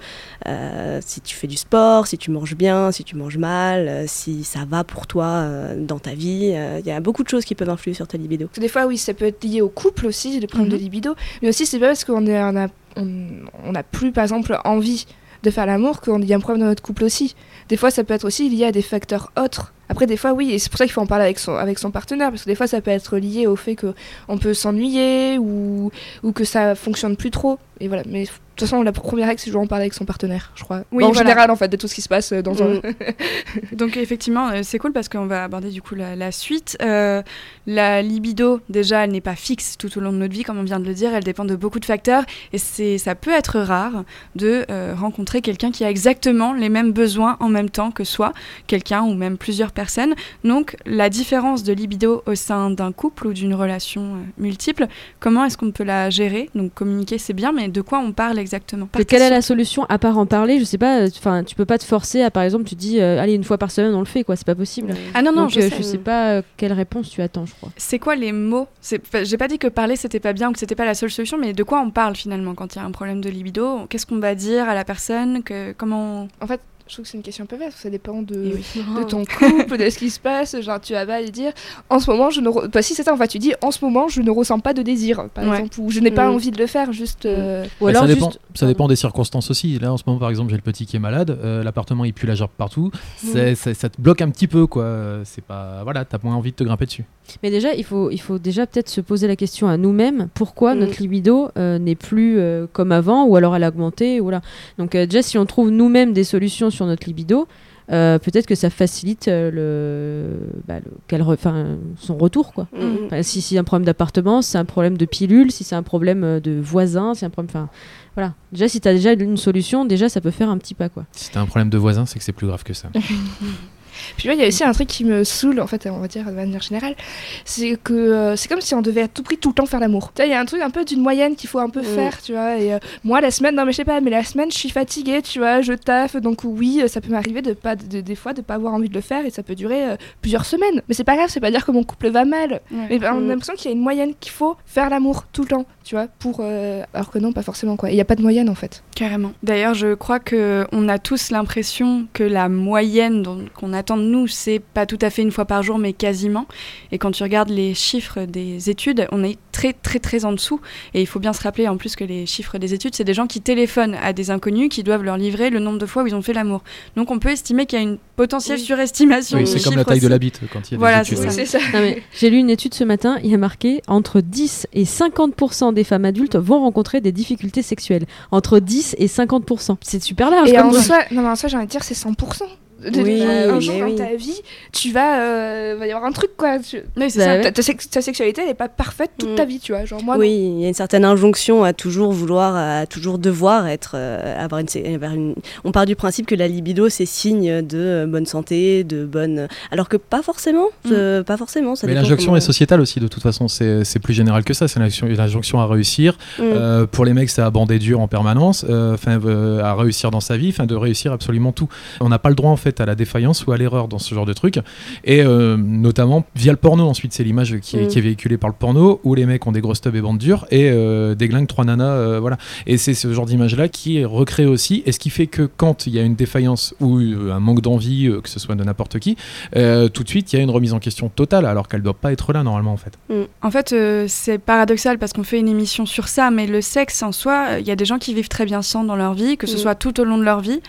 euh, si tu fais du sport, si tu manges bien, si tu manges mal, si ça va pour toi dans ta vie. Il y a beaucoup de choses qui peuvent influer sur ta libido. Des fois, oui, ça peut être lié au couple aussi, les problèmes Mhm. de libido, mais aussi c'est pas parce qu'on est- on a, on, on a plus, par exemple, envie de faire l'amour qu'il y a un problème dans notre couple aussi. Des fois, ça peut être aussi lié à des facteurs autres. Après, des fois, oui, et c'est pour ça qu'il faut en parler avec son, avec son partenaire, parce que des fois, ça peut être lié au fait qu'on peut s'ennuyer ou, ou que ça fonctionne plus trop. Et voilà, mais de toute façon, la première règle, c'est toujours en parler avec son partenaire, je crois. Oui, en voilà. général, en fait, de tout ce qui se passe euh, dans un. Mm. Donc effectivement, euh, c'est cool parce qu'on va aborder du coup la, la suite. Euh, la libido, déjà, elle n'est pas fixe tout au long de notre vie, comme on vient de le dire. Elle dépend de beaucoup de facteurs et c'est, ça peut être rare de euh, rencontrer quelqu'un qui a exactement les mêmes besoins en même temps que soi, quelqu'un ou même plusieurs personnes personne. Donc la différence de libido au sein d'un couple ou d'une relation euh, multiple, comment est-ce qu'on peut la gérer? Donc communiquer c'est bien, mais de quoi on parle exactement Mais quelle est la solution à part en parler Je sais pas. Enfin, tu peux pas te forcer à, par exemple, tu dis, euh, allez une fois par semaine on le fait, quoi. C'est pas possible. Ah non non, Donc, je euh, sais. je sais pas euh, quelle réponse tu attends, je crois. C'est quoi les mots? J'ai pas dit que parler c'était pas bien ou que c'était pas la seule solution, mais de quoi on parle finalement quand il y a un problème de libido? Qu'est-ce qu'on va dire à la personne? Que, Comment En fait, je trouve que c'est une question un peu vaste. Ça dépend de, Eh oui. de ton couple, de ce qui se passe. Genre, tu vas pas lui dire en ce moment, je ne. re- Bah, si c'est ça, en fait, tu dis en ce moment, je ne ressens pas de désir, par Ouais. exemple, ou je n'ai pas Mm. envie de le faire, juste. euh, Ou Bah, alors ça juste. dépend, ça dépend des circonstances aussi. Là, en ce moment, par exemple, j'ai le petit qui est malade, euh, l'appartement il pue la gerbe partout. C'est- c'est- ça te bloque un petit peu, quoi. C'est pas, voilà, t'as moins envie de te grimper dessus. Mais déjà, il faut, il faut déjà peut-être se poser la question à nous-mêmes pourquoi Mm. notre libido euh, n'est plus euh, comme avant ou alors elle a augmenté. Ou voilà. Donc, euh, déjà, si on trouve nous-mêmes des solutions sur notre libido, euh, peut-être que ça facilite euh, le, bah, le- re- son retour. Quoi. Mm. Enfin, si c'est un problème d'appartement, si c'est un problème de pilule, si c'est un problème de voisin, si c'est un problème. Enfin, voilà. Déjà, si tu as déjà une solution, déjà, ça peut faire un petit pas. Quoi. Si t'as un problème de voisin, c'est que c'est plus grave que ça. Puis il y a aussi un truc qui me saoule, en fait, on va dire de manière générale, c'est que euh, c'est comme si on devait à tout prix tout le temps faire l'amour. Il y a un truc un peu d'une moyenne qu'il faut un peu Mm. faire, tu vois. Et euh, moi, la semaine, non mais je sais pas, mais la semaine, je suis fatiguée, tu vois, je taffe, donc oui, euh, ça peut m'arriver de pas, de- des fois, de pas avoir envie de le faire, et ça peut durer euh, plusieurs semaines. Mais c'est pas grave, c'est pas dire que mon couple va mal. Mais ben, on a Mm. l'impression qu'il y a une moyenne qu'il faut faire l'amour tout le temps, tu vois, pour. Alors que non, pas forcément quoi. Il y a pas de moyenne en fait. Carrément. D'ailleurs, je crois que on a tous l'impression que la moyenne qu'on attend de nous, c'est pas tout à fait une fois par jour, mais quasiment. Et quand tu regardes les chiffres des études, on est très très très en dessous. Et il faut bien se rappeler en plus que les chiffres des études, c'est des gens qui téléphonent à des inconnus qui doivent leur livrer le nombre de fois où ils ont fait l'amour. Donc on peut estimer qu'il y a une potentielle Oui. surestimation. Oui, c'est comme la taille de la bite quand il y a Voilà, des études. ça. c'est ça. J'ai lu une étude ce matin, il y a marqué entre 10 et 50% des femmes adultes vont rencontrer des difficultés sexuelles. Entre 10 et 50%. C'est super large Et comme en soi, non, mais en soi, j'ai envie de dire, c'est 100%. De, Oui, un jour dans oui. ta vie, tu vas, euh, va y avoir un truc quoi. Tu- Oui, c'est Bah ça. ouais. ta, ta sex- ta sexualité, elle est pas parfaite toute Mm. ta vie, tu vois. Genre moi, oui, il y a une certaine injonction à toujours vouloir, à toujours devoir être, euh, avoir une, avoir une- On part du principe que la libido c'est signe de euh, bonne santé, de bonne, alors que pas forcément, euh, pas forcément. Ça Mais l'injonction comment- est sociétale aussi, de toute façon, c'est c'est plus général que ça. C'est l'injonction- à réussir. Mm. Euh, pour les mecs, c'est à bander dur en permanence, euh, enfin, euh, à réussir dans sa vie, enfin, de réussir absolument tout. On n'a pas le droit, en fait, à la défaillance ou à l'erreur dans ce genre de truc. Et euh, notamment via le porno, ensuite, c'est l'image qui, est- Mm. qui est véhiculée par le porno, où les mecs ont des grosses tubs et bandent dures et euh, déglinguent trois nanas, euh, voilà. Et c'est ce genre d'image-là qui est recréé aussi, et ce qui fait que quand il y a une défaillance ou un manque d'envie, euh, que ce soit de n'importe qui, euh, tout de suite, il y a une remise en question totale, alors qu'elle doit pas être là, normalement, en fait. En fait, euh, c'est paradoxal parce qu'on fait une émission sur ça, mais le sexe en soi, il y a des gens qui vivent très bien sans dans leur vie, que ce Mm. soit tout au long de leur vie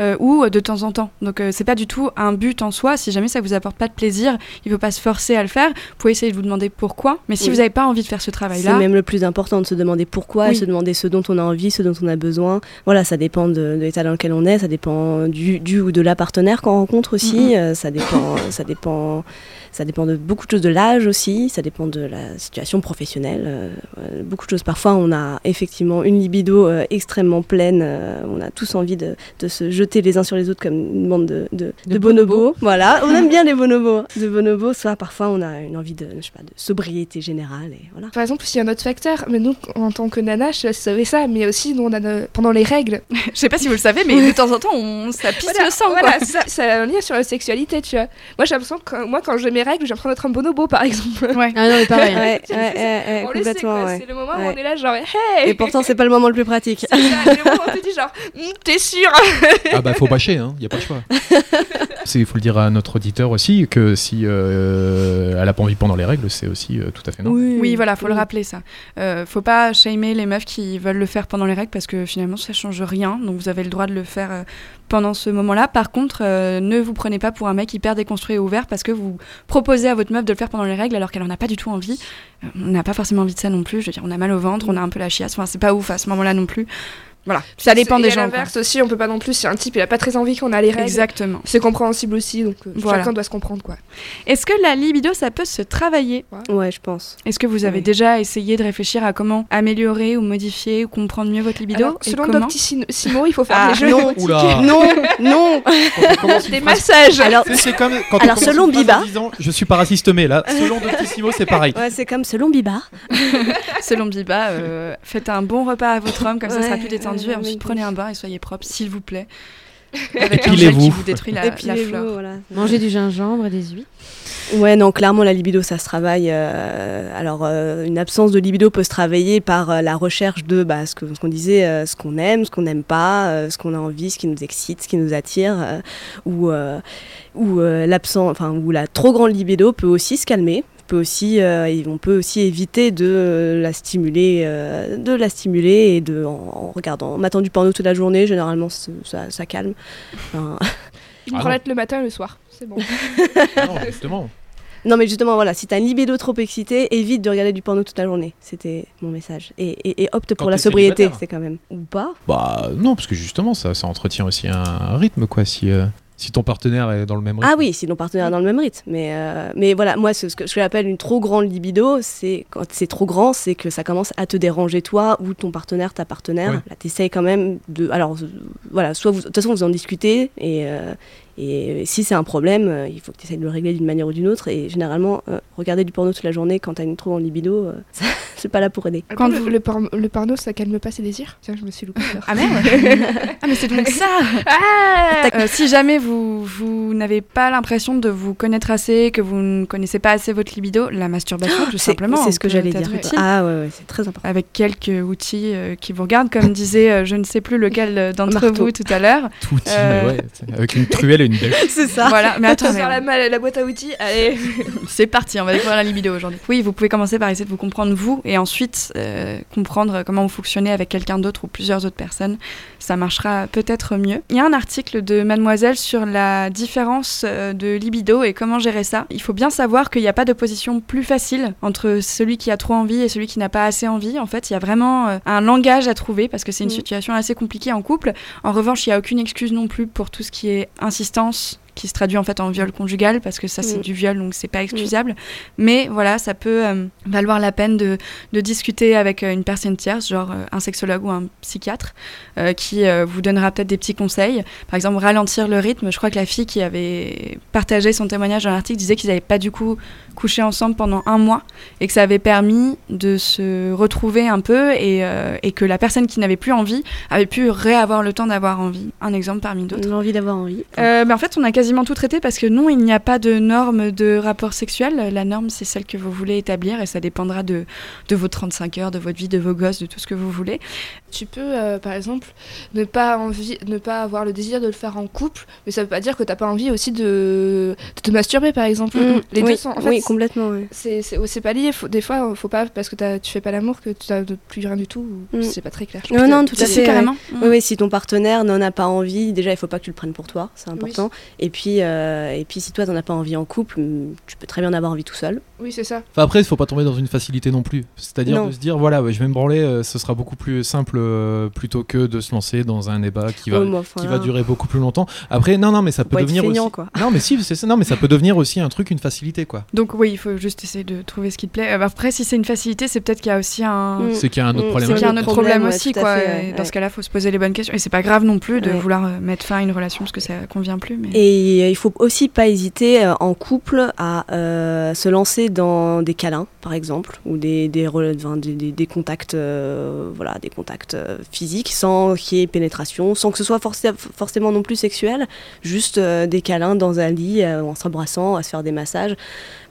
euh, ou euh, de temps en temps. Donc, euh, c'est pas du tout un but en soi. Si jamais ça vous apporte pas de plaisir, il faut pas se forcer à le faire. Vous pouvez essayer de vous demander pourquoi, mais si Oui. vous n'avez pas envie de faire ce C'est travail-là, même le plus important de se demander pourquoi, Oui. se demander ce dont on a envie, ce dont on a besoin. Voilà, ça dépend de, de l'état dans lequel on est, ça dépend du, du ou de la partenaire qu'on rencontre aussi, euh, ça dépend, ça dépend, ça dépend de beaucoup de choses, de l'âge aussi, ça dépend de la situation professionnelle, euh, beaucoup de choses. Parfois, on a effectivement une libido extrêmement pleine, on a tous envie de, de se jeter les uns sur les autres comme une bande de, de, De de bonobos. Voilà, on aime bien les bonobos. De bonobos, soit parfois on a une envie de, je sais pas, de sobriété générale et voilà. Par exemple, s'il y a un autre facteur, mais nous, en tant que nana, je sais pas si vous savez ça, mais aussi, nous, on a nos- pendant les règles. je sais pas si vous le savez, mais de temps en temps, on, ça pisse Voilà, le sang. voilà, quoi. ça, ça a un lien sur la sexualité, tu vois. Moi, j'ai l'impression que moi, quand j'ai mes règles, j'ai l'impression d'être un bonobo, par exemple. Ouais. Ah non, mais pareil. Ouais, ouais, ouais, ouais, on le sait, complètement. C'est le moment où on est là, genre, hey Et pourtant, c'est pas le moment le plus pratique. C'est ça, le moment où on te dit, genre, Hum, t'es sûr? Ah bah faut bâcher, hein, y a pas le choix. Il faut le dire à notre auditeur aussi que si euh, elle a pas envie pendant les règles, c'est aussi euh, tout à fait normal. Oui, voilà, faut le oui. rappeler ça. Euh, faut pas shamer les meufs qui veulent le faire pendant les règles parce que finalement ça change rien. Donc vous avez le droit de le faire pendant ce moment-là. Par contre, euh, ne vous prenez pas pour un mec hyper déconstruit et ouvert parce que vous proposez à votre meuf de le faire pendant les règles alors qu'elle en a pas du tout envie. On n'a pas forcément envie de ça non plus. Je veux dire, on a mal au ventre, on a un peu la chiasse. Enfin, c'est pas ouf à ce moment-là non plus. Voilà, ça dépend Et des à gens. l'inverse aussi, on peut pas non plus, si un type il a pas très envie qu'on a les règles, Exactement. c'est compréhensible aussi, donc euh, Voilà. chacun doit se comprendre quoi. Est-ce que la libido, ça peut se travailler? Ouais, je pense. Est-ce que vous avez Oui. déjà essayé de réfléchir à comment améliorer ou modifier ou comprendre mieux votre libido? Alors, et selon Sin- Simon, il faut faire Ah, des jeux non. Non, non. Des massages. Alors, C'est comme quand Alors, selon Biba- disant, je suis pas raciste mais là, selon Doctissimo, c'est pareil. ouais, c'est comme selon Bibar. Selon Biba, euh, faites un bon repas à votre homme, comme ça ça sera Ouais, plus détendu. Ensuite, ouais. prenez un bain et soyez propre, s'il vous plaît. Avec un gel qui vous détruit la, la voilà. Manger du gingembre et des huiles. Ouais, non, clairement, la libido, ça se travaille. euh, alors, euh, une absence de libido peut se travailler par euh, la recherche de bah, ce qu'on disait, euh, ce qu'on aime, ce qu'on n'aime pas, euh, ce qu'on a envie, ce qui nous excite, ce qui nous attire, euh, ou, euh, ou euh, l'absence, enfin, ou la trop grande libido peut aussi se calmer. Peut aussi, euh, on peut aussi éviter de euh, la stimuler, euh, de la stimuler et de en, en regardant, en matant du porno toute la journée. Généralement, ça, ça calme. Enfin, Une Ah branlette le matin et le soir, c'est bon. Non, justement. Non, mais justement, voilà, si t'as une libido trop excitée, évite de regarder du porno toute la journée. C'était mon message. Et, et- et opte pour Quand la sobriété, c'est quand même. Ou pas Bah non, parce que justement, ça, ça entretient aussi un rythme, quoi. Si, euh, si ton partenaire est dans le même rythme. Ah oui, si ton partenaire est dans le même rythme. Mais, euh, mais voilà, moi, ce, ce que ce que j'appelle une trop grande libido, c'est quand c'est trop grand, c'est que ça commence à te déranger toi ou ton partenaire, ta partenaire. Ouais. Là, t'essayes quand même de. Alors, euh, voilà, soit vous, de toute façon, vous en discutez et. euh, et si c'est un problème, euh, il faut que tu essayes de le régler d'une manière ou d'une autre. Et généralement, euh, regarder du porno toute la journée quand t'as une trop grande libido, euh, ça- c'est pas là pour aider. Quand le, vous- le, por- le porno, ça calme pas ses désirs? Tiens, je me suis loupée alors. Ah merde Ah mais c'est donc ça Ah Euh, Si jamais vous, vous n'avez pas l'impression de vous connaître assez, que vous ne connaissez pas assez votre libido, la masturbation tout C'est simplement c'est ce que j'allais dire. utile. Ah ouais, ouais, c'est très important. avec quelques outils euh, qui vous regardent, comme disait euh, je ne sais plus lequel d'entre vous tout à l'heure. Tout Euh. ouais, avec une truelle et une bêche. c'est ça. Voilà, mais attends, la, la boîte à outils, allez. c'est parti, on va découvrir la libido aujourd'hui. Oui, vous pouvez commencer par essayer de vous comprendre vous et ensuite euh, comprendre comment vous fonctionnez avec quelqu'un d'autre ou plusieurs autres personnes. Ça marchera peut-être mieux. Il y a un article de Mademoiselle sur la différence euh, de libido et comment gérer ça. Il faut bien savoir qu'il n'y a pas de position plus facile entre celui qui a trop envie et celui qui n'a pas assez envie. En fait, il y a vraiment euh, un langage à trouver parce que c'est une Mm. situation assez compliquée en couple. En revanche, il n'y a aucune excuse non plus pour tout ce qui est distance qui se traduit en fait en viol conjugal parce que ça c'est Mm. du viol donc c'est pas excusable. Mais voilà ça peut euh, valoir la peine de, de discuter avec euh, une personne tierce genre euh, un sexologue ou un psychiatre qui vous donnera peut-être des petits conseils. Par exemple ralentir le rythme. Je crois que la fille qui avait partagé son témoignage dans l'article disait qu'ils n'avaient pas du coup couché ensemble pendant un mois et que ça avait permis de se retrouver un peu et, et que la personne qui n'avait plus envie avait pu réavoir le temps d'avoir envie. Un exemple parmi d'autres. J'ai envie d'avoir envie. euh, ben, en fait, on a quasiment tout traité parce que non, il n'y a pas de norme de rapport sexuel. La norme, c'est celle que vous voulez établir et ça dépendra de, de vos 35 heures, de votre vie, de vos gosses, de tout ce que vous voulez. Tu peux, euh, par exemple, ne pas, envie, ne pas avoir le désir de le faire en couple, mais ça veut pas dire que t'as pas envie aussi de, de te masturber, par exemple. Mm, Les oui, deux sont. En fait, oui, complètement. ouais. c'est c'est- c'est pas lié. Faut, des fois, faut pas, parce que tu fais pas l'amour, que tu n'as plus rien du tout. ou Mm. C'est pas très clair. Non, non, tout à fait. si, carrément. Oui, oui, si ton partenaire n'en a pas envie, déjà il faut pas que tu le prennes pour toi, c'est important. Et puis, euh, et puis si toi t'en as pas envie en couple, mm, tu peux très bien en avoir envie tout seul. Oui, c'est ça. Enfin, après, il faut pas tomber dans une facilité non plus. C'est-à-dire de se dire, voilà, ouais, je vais me branler, euh, ce sera beaucoup plus simple euh, plutôt que de se lancer dans un débat qui va, Oh, enfin, qui va durer beaucoup plus longtemps. Après, non, non, mais ça peut devenir feignant, aussi. quoi. Non, mais si, c'est ça. Non, mais ça peut devenir aussi un truc, une facilité, quoi. Donc oui, il faut juste essayer de trouver ce qui te plaît. Euh, Après, si c'est une facilité, c'est peut-être qu'il y a aussi un... Mm. C'est qu'il y a un autre Mm, problème. C'est qu'il y a un autre problème, aussi, quoi. fait, Et ouais, Dans ce cas-là, il faut se poser les bonnes questions. Et c'est pas grave non plus de Ouais. vouloir mettre fin à une relation parce que ça convient plus. Mais... Et euh, il faut aussi pas hésiter euh, en couple à euh, se lancer dans des câlins, par exemple, ou des, contacts, voilà, des contacts physiques, sans qu'il y ait pénétration, sans que ce soit forcé- forcément non plus sexuel, juste des câlins dans un lit, en s'embrassant, à se faire des massages.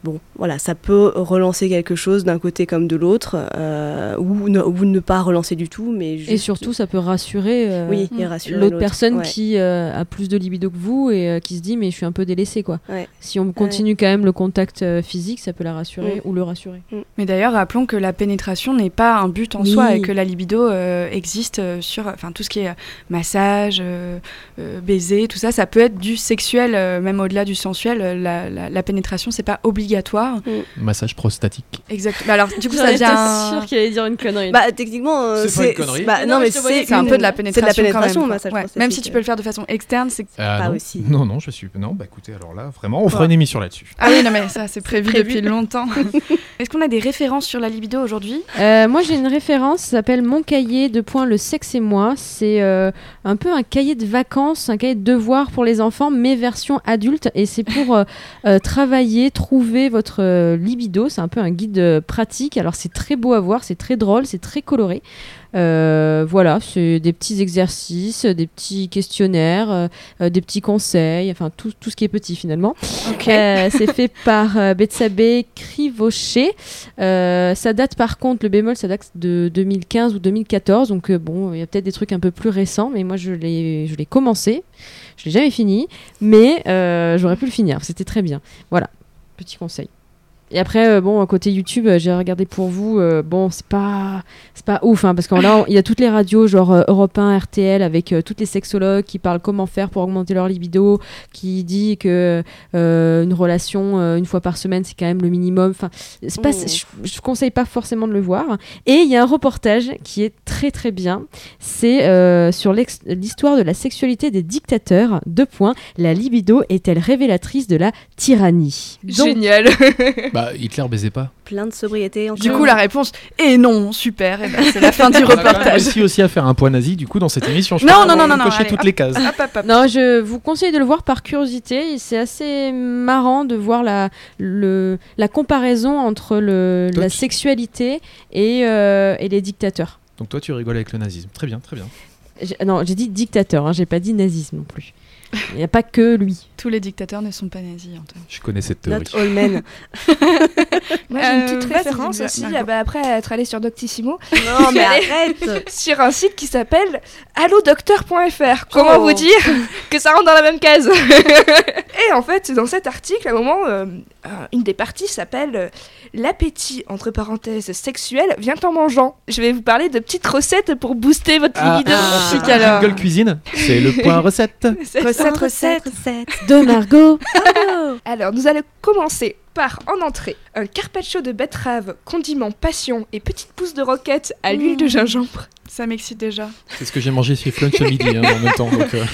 Bon, voilà, ça peut relancer quelque chose d'un côté comme de l'autre, euh, ou, ne, ou ne pas relancer du tout, mais juste... Et surtout, ça peut rassurer euh, oui, l'autre personne Ouais. qui euh, a plus de libido que vous et euh, qui se dit mais je suis un peu délaissée quoi. Ouais. Si on continue quand même le contact euh, physique, ça peut la rassurer Mm. ou le rassurer. Mais d'ailleurs, rappelons que la pénétration n'est pas un but en Oui. soi et que la libido euh, existe sur enfin, tout ce qui est massage, euh, euh, baiser, tout ça. Ça peut être du sexuel, euh, même au-delà du sensuel. La, la- la pénétration, c'est pas obligatoire. Massage prostatique. Exact. Bah alors, du coup, ça étais vient. sûre qu'il allait dire une connerie. Bah, techniquement, euh, C'est pas une connerie. bah, Non, non, mais c'est un peu de la C'est de pénétration. la quand même, pénétration, massage Ouais. prostatique. Même si tu peux le faire de façon externe, c'est. Ah, Pas non. aussi. Non, non, je suis. Non, bah écoutez, alors là, vraiment, on fera Ouais. une émission là-dessus. Ah oui, non, mais ça, c'est prévu, prévu. depuis longtemps. Est-ce qu'on a des références sur la libido aujourd'hui? Euh, moi, j'ai une référence, ça s'appelle Mon cahier de points le sexe et moi. C'est euh, un peu un cahier de vacances, un cahier de devoirs pour les enfants, mais version adulte. Et c'est pour euh, euh, travailler, trouver votre euh, libido. C'est un peu un guide euh, pratique. Alors, c'est très beau à voir, c'est très drôle, c'est très coloré. Euh, voilà, c'est des petits exercices, des petits questionnaires, euh, des petits conseils, enfin tout, tout ce qui est petit finalement. Euh, c'est fait par Betsabé Crivochet. Ça date par contre, le bémol, ça date de 2015 ou 2014. Donc bon, il y a peut-être des trucs un peu plus récents, mais moi je l'ai, je l'ai commencé. Je l'ai jamais fini, mais j'aurais pu le finir. C'était très bien. Voilà, petit conseil. Et après, euh, bon, côté YouTube, euh, j'ai regardé pour vous. euh, bon, c'est pas, c'est pas ouf, hein, parce que là, il y a toutes les radios, genre euh, Europe 1, RTL, avec euh, toutes les sexologues qui parlent comment faire pour augmenter leur libido, qui dit que euh, une relation euh, une fois par semaine, c'est quand même le minimum. Enfin, c'est pas, Oh. je, je conseille pas forcément de le voir. Et il y a un reportage qui est très très bien. C'est euh, sur l'histoire de la sexualité des dictateurs. Deux points. La libido est-elle révélatrice de la tyrannie? Donc, Génial. Bah, Hitler baisait pas. Plein de sobriété. du coup, la réponse est non. Super. Et ben, c'est la fin du On a reportage. réussi aussi à faire un point nazi, du coup, dans cette émission. Je Non, non, non, non, non, cocher toutes hop. les cases. Hop, hop, hop. Non, je vous conseille de le voir par curiosité. C'est assez marrant de voir la, le, la comparaison entre le, la sexualité et, euh, et les dictateurs. Donc toi, tu rigoles avec le nazisme. Très bien, très bien. Non, j'ai dit dictateur, hein, j'ai pas dit nazisme non plus. Il n'y a pas que lui. Tous les dictateurs ne sont pas nazis, Antoine. Je connais cette théorie. Not all men. Moi, j'ai une Euh, petite vas-y, référence aussi, ah bah, après être allé sur Doctissimo, Non, mais arrête sur un site qui s'appelle allodocteur.fr. Comment Oh. vous dire que ça rentre dans la même case Et en fait, dans cet article, à un moment, euh, euh, une des parties s'appelle euh, L'appétit, entre parenthèses, sexuel vient en mangeant. Je vais vous parler de petites recettes pour booster votre Ah, libido. ah, un alors. jingle cuisine. C'est le point recette. Recette, recette. recette. De Margot Alors, nous allons commencer par, en entrée, un carpaccio de betterave, condiment passion et petite pousse de roquette à l'huile de gingembre. Ça m'excite déjà. C'est ce que j'ai mangé chez Flunch ce midi hein, en même temps. Donc, euh,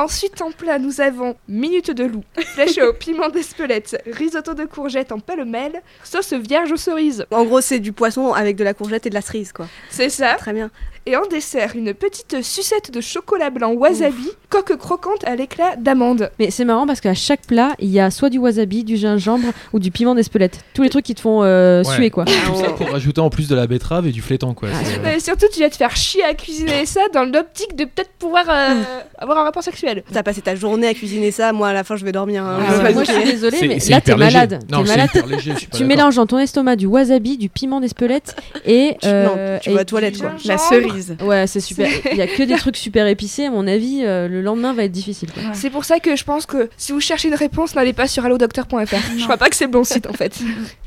Ensuite, en plat, nous avons minute de loup, flèche au piment d'Espelette, risotto de courgettes en pêle-mêle, sauce vierge aux cerises. En gros, c'est du poisson avec de la courgette et de la cerise, quoi. C'est ça. Très bien. Et en dessert, une petite sucette de chocolat blanc wasabi, coque croquante à l'éclat d'amande. Mais c'est marrant parce qu'à chaque plat, il y a soit du wasabi, du gingembre ou du piment d'Espelette. Tous les trucs qui te font euh, Ouais. suer, quoi. tout ça pour rajouter en plus de la betterave et du flétan, quoi. Euh, Mais surtout, tu vas te faire chier à cuisiner ça dans l'optique de peut-être pouvoir euh, avoir un rapport sexuel. T'as passé ta journée à cuisiner ça, moi à la fin je vais dormir. hein. Ah, ouais. pas Moi, je suis désolée, mais là, t'es malade. Non, c'est malade. hyper léger. Je suis pas Tu mélanges dans ton estomac du wasabi, du piment d'Espelette et. Tu- euh, non, tu et vas aux toilettes, quoi. La cerise. Ouais, c'est super. Il y a que des trucs super épicés. À mon avis, euh, le lendemain va être difficile. C'est pour ça que je pense que si vous cherchez une réponse, n'allez pas sur allodocteur.fr. je crois pas que c'est bon site en fait.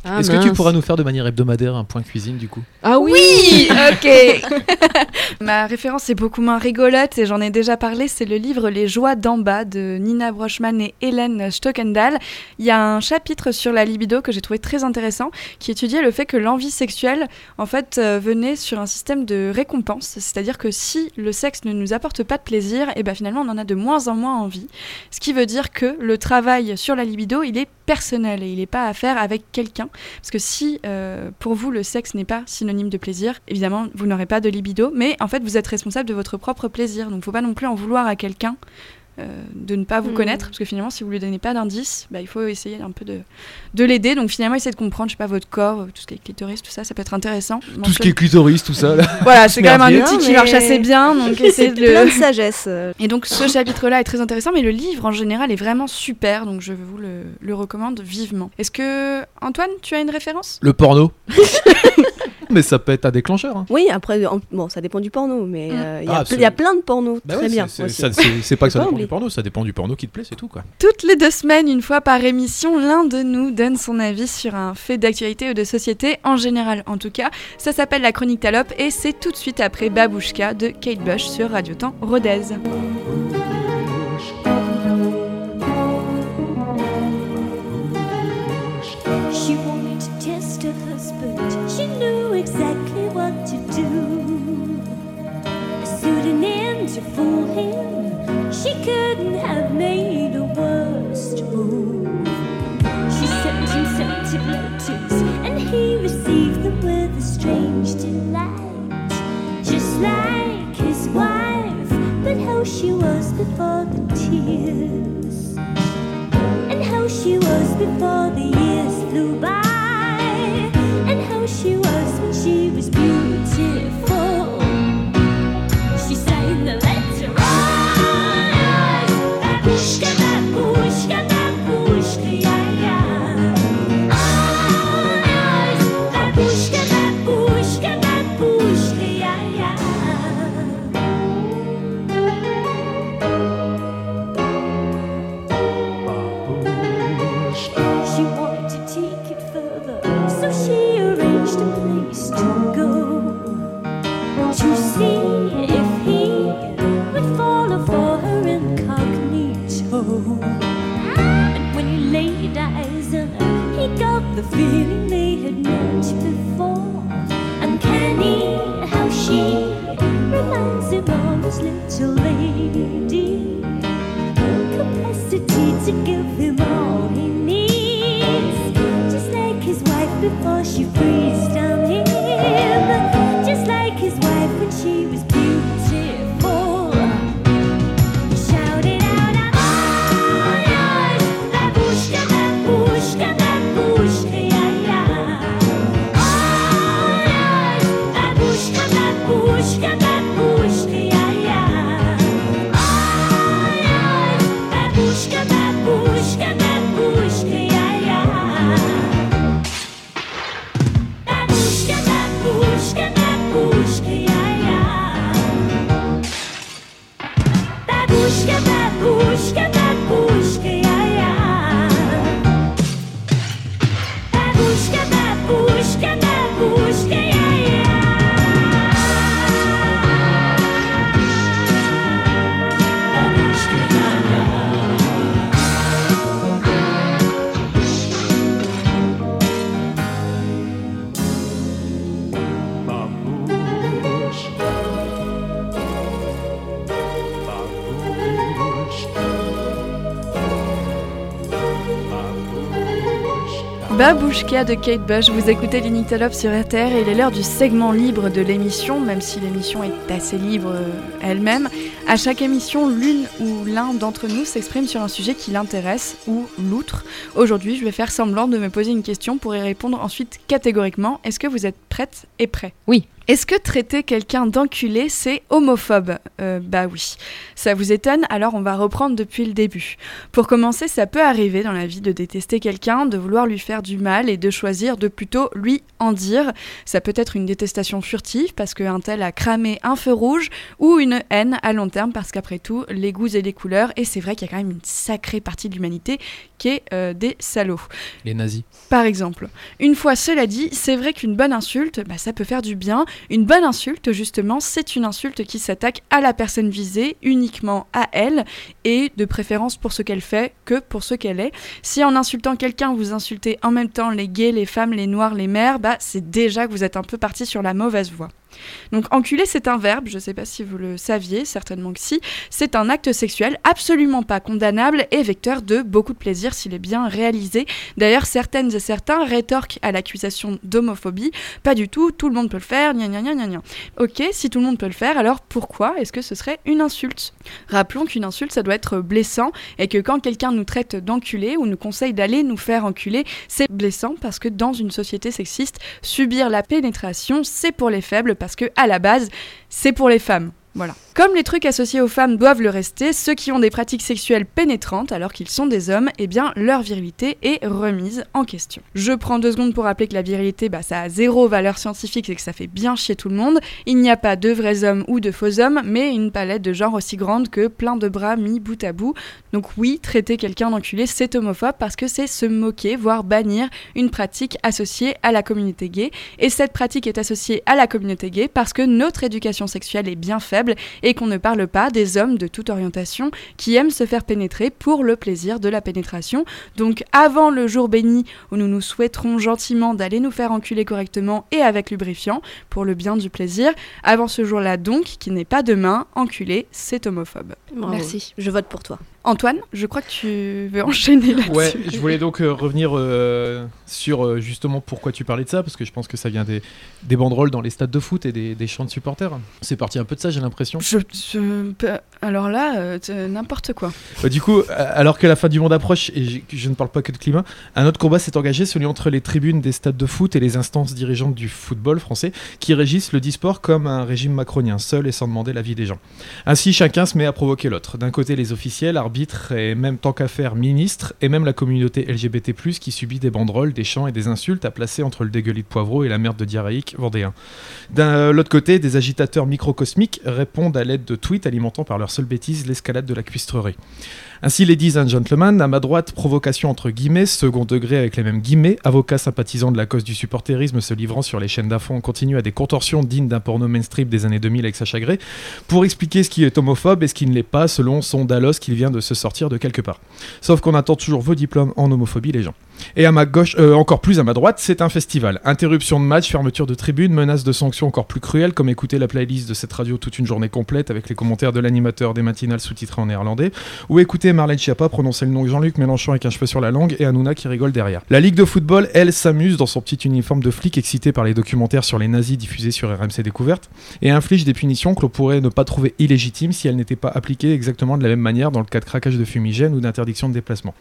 Ah, Est-ce que tu pourras nous faire de manière hebdomadaire un point cuisine du coup? Ah oui. Oui, ok. Ma référence est beaucoup moins rigolote et j'en ai déjà parlé, c'est le livre Les joies d'en bas de Nina Brochmann et Hélène Stockendal. Il y a un chapitre sur la libido que j'ai trouvé très intéressant qui étudiait le fait que l'envie sexuelle en fait euh, venait sur un système de récompense, c'est-à-dire que si le sexe ne nous apporte pas de plaisir, et ben finalement on en a de moins en moins envie. Ce qui veut dire que le travail sur la libido, il est personnel et il n'est pas à faire avec quelqu'un parce que si euh, pour vous le sexe n'est pas synonyme de plaisir, évidemment vous n'aurez pas de libido, mais en fait vous êtes responsable de votre propre plaisir. Donc faut pas non plus en vouloir à quelqu'un euh, de ne pas vous Mhm. connaître, parce que finalement si vous lui donnez pas d'indice, bah, il faut essayer un peu de, de l'aider. Donc finalement essayer de comprendre, je sais pas, votre corps, euh, tout ce qui est clitoris, tout ça, ça peut être intéressant. Tout ce qui est clitoris, tout ça. Là. Voilà, c'est quand même un outil qui mais- marche assez bien, donc essayez C'est de plein le... de sagesse. Et donc ce chapitre-là est très intéressant, mais le livre en général est vraiment super, donc je vous le, le recommande vivement. Est-ce que Antoine, tu as une référence? Le porno. mais ça peut être un déclencheur. hein. Oui, après, en- bon, ça dépend du porno, mais Mm. euh, il y, Ah, a ple- il y a plein de pornos Bah très ouais, bien. c'est- aussi. c'est- ça- c'est- C'est pas que ça pas dépend oublier. du porno, ça dépend du porno qui te plaît, c'est tout quoi. Toutes les deux semaines, une fois par émission, l'un de nous donne son avis sur un fait d'actualité ou de société, en général en tout cas. Ça s'appelle la chronique Talop et c'est tout de suite après Babouchka de Kate Bush sur Radio Temps Rodez. Fool him. She couldn't have made a worse move. She sent him scented letters, and he received them with a strange delight. Just like his wife, but how she was before the tears and how she was before the years flew by, and how she was when she was beautiful. 有心。De Kate Bush, vous écoutez l'Initalop sur RTR et il est l'heure du segment libre de l'émission, même si l'émission est assez libre euh, elle-même. À chaque émission, l'une ou l'un d'entre nous s'exprime sur un sujet qui l'intéresse ou l'outre. Aujourd'hui, je vais faire semblant de me poser une question pour y répondre ensuite catégoriquement. Est-ce que vous êtes prête et prêt? Oui. Est-ce que traiter quelqu'un d'enculé, c'est homophobe? Euh, Bah oui. Ça vous étonne? Alors on va reprendre depuis le début. Pour commencer, ça peut arriver dans la vie de détester quelqu'un, de vouloir lui faire du mal et de choisir de plutôt lui en dire. Ça peut être une détestation furtive parce qu'un tel a cramé un feu rouge ou une haine à long terme parce qu'après tout, les goûts et les couleurs, et c'est vrai qu'il y a quand même une sacrée partie de l'humanité qui est euh, des salauds. Les nazis. Par exemple, une fois cela dit, c'est vrai qu'une bonne insulte, bah, ça peut faire du bien. Une bonne insulte, justement, c'est une insulte qui s'attaque à la personne visée, uniquement à elle, et de préférence pour ce qu'elle fait que pour ce qu'elle est. Si en insultant quelqu'un, vous insultez en même temps les gays, les femmes, les noirs, les mères, bah, c'est déjà que vous êtes un peu parti sur la mauvaise voie. Donc enculer, c'est un verbe, je ne sais pas si vous le saviez, certainement que si. C'est un acte sexuel absolument pas condamnable et vecteur de beaucoup de plaisir s'il est bien réalisé. D'ailleurs, certaines et certains rétorquent à l'accusation d'homophobie. Pas du tout, tout le monde peut le faire, gna gna gna gna gna. Ok, si tout le monde peut le faire, alors pourquoi est-ce que ce serait une insulte? Rappelons qu'une insulte, ça doit être blessant et que quand quelqu'un nous traite d'enculé ou nous conseille d'aller nous faire enculer, c'est blessant parce que dans une société sexiste, subir la pénétration, c'est pour les faibles parce que à la base, c'est pour les femmes. Voilà. Comme les trucs associés aux femmes doivent le rester, ceux qui ont des pratiques sexuelles pénétrantes alors qu'ils sont des hommes, eh bien leur virilité est remise en question. Je prends deux secondes pour rappeler que la virilité, bah, ça a zéro valeur scientifique et que ça fait bien chier tout le monde. Il n'y a pas de vrais hommes ou de faux hommes, mais une palette de genres aussi grande que plein de bras mis bout à bout. Donc oui, traiter quelqu'un d'enculé, c'est homophobe parce que c'est se moquer, voire bannir une pratique associée à la communauté gay. Et cette pratique est associée à la communauté gay parce que notre éducation sexuelle est bien faible et qu'on ne parle pas des hommes de toute orientation qui aiment se faire pénétrer pour le plaisir de la pénétration. Donc avant le jour béni où nous nous souhaiterons gentiment d'aller nous faire enculer correctement et avec lubrifiant pour le bien du plaisir, avant ce jour-là donc, qui n'est pas demain, enculé, c'est homophobe. Bravo. Merci. Je vote pour toi. Antoine, je crois que tu veux enchaîner là-dessus. Ouais, je voulais donc euh, revenir euh, sur euh, justement pourquoi tu parlais de ça, parce que je pense que ça vient des, des banderoles dans les stades de foot et des, des chants de supporters. C'est parti un peu de ça, j'ai l'impression. Je, je- pe- alors là, n'importe quoi. Du coup, alors que la fin du monde approche, et je, je ne parle pas que de climat, un autre combat s'est engagé, celui entre les tribunes des stades de foot et les instances dirigeantes du football français, qui régissent le disport comme un régime macronien, seul et sans demander l'avis des gens. Ainsi, chacun se met à provoquer l'autre. D'un côté, les officiels, arbitres et même tant qu'à faire ministres, et même la communauté LGBT+, qui subit des banderoles, des chants et des insultes à placer entre le dégueulis de poivreau et la merde de diarrhéique vendéen. D'un l'autre côté, des agitateurs microcosmiques répondent à l'aide de tweets alimentant par leur seule bêtise l'escalade de la cuistrerie. Ainsi, ladies and gentlemen, à ma droite, provocation entre guillemets, second degré avec les mêmes guillemets, avocat sympathisant de la cause du supporterisme se livrant sur les chaînes d'infos en continu à des contorsions dignes d'un porno mainstream des années 2000 avec Sacha Grey, pour expliquer ce qui est homophobe et ce qui ne l'est pas selon son Dallos qu'il vient de se sortir de quelque part. Sauf qu'on attend toujours vos diplômes en homophobie, les gens. Et à ma gauche, euh, encore plus à ma droite, c'est un festival. Interruption de match, fermeture de tribune, menace de sanctions encore plus cruelles, comme écouter la playlist de cette radio toute une journée complète avec les commentaires de l'animateur des matinales sous-titrés en néerlandais, ou écouter Marlène Schiappa prononcer le nom de Jean-Luc Mélenchon avec un cheveu sur la langue et Hanouna qui rigole derrière. La Ligue de football, elle, s'amuse dans son petit uniforme de flic excité par les documentaires sur les nazis diffusés sur RMC Découverte, et inflige des punitions que l'on pourrait ne pas trouver illégitimes si elles n'étaient pas appliquées exactement de la même manière dans le cas de craquage de fumigène ou d'interdiction de déplacement.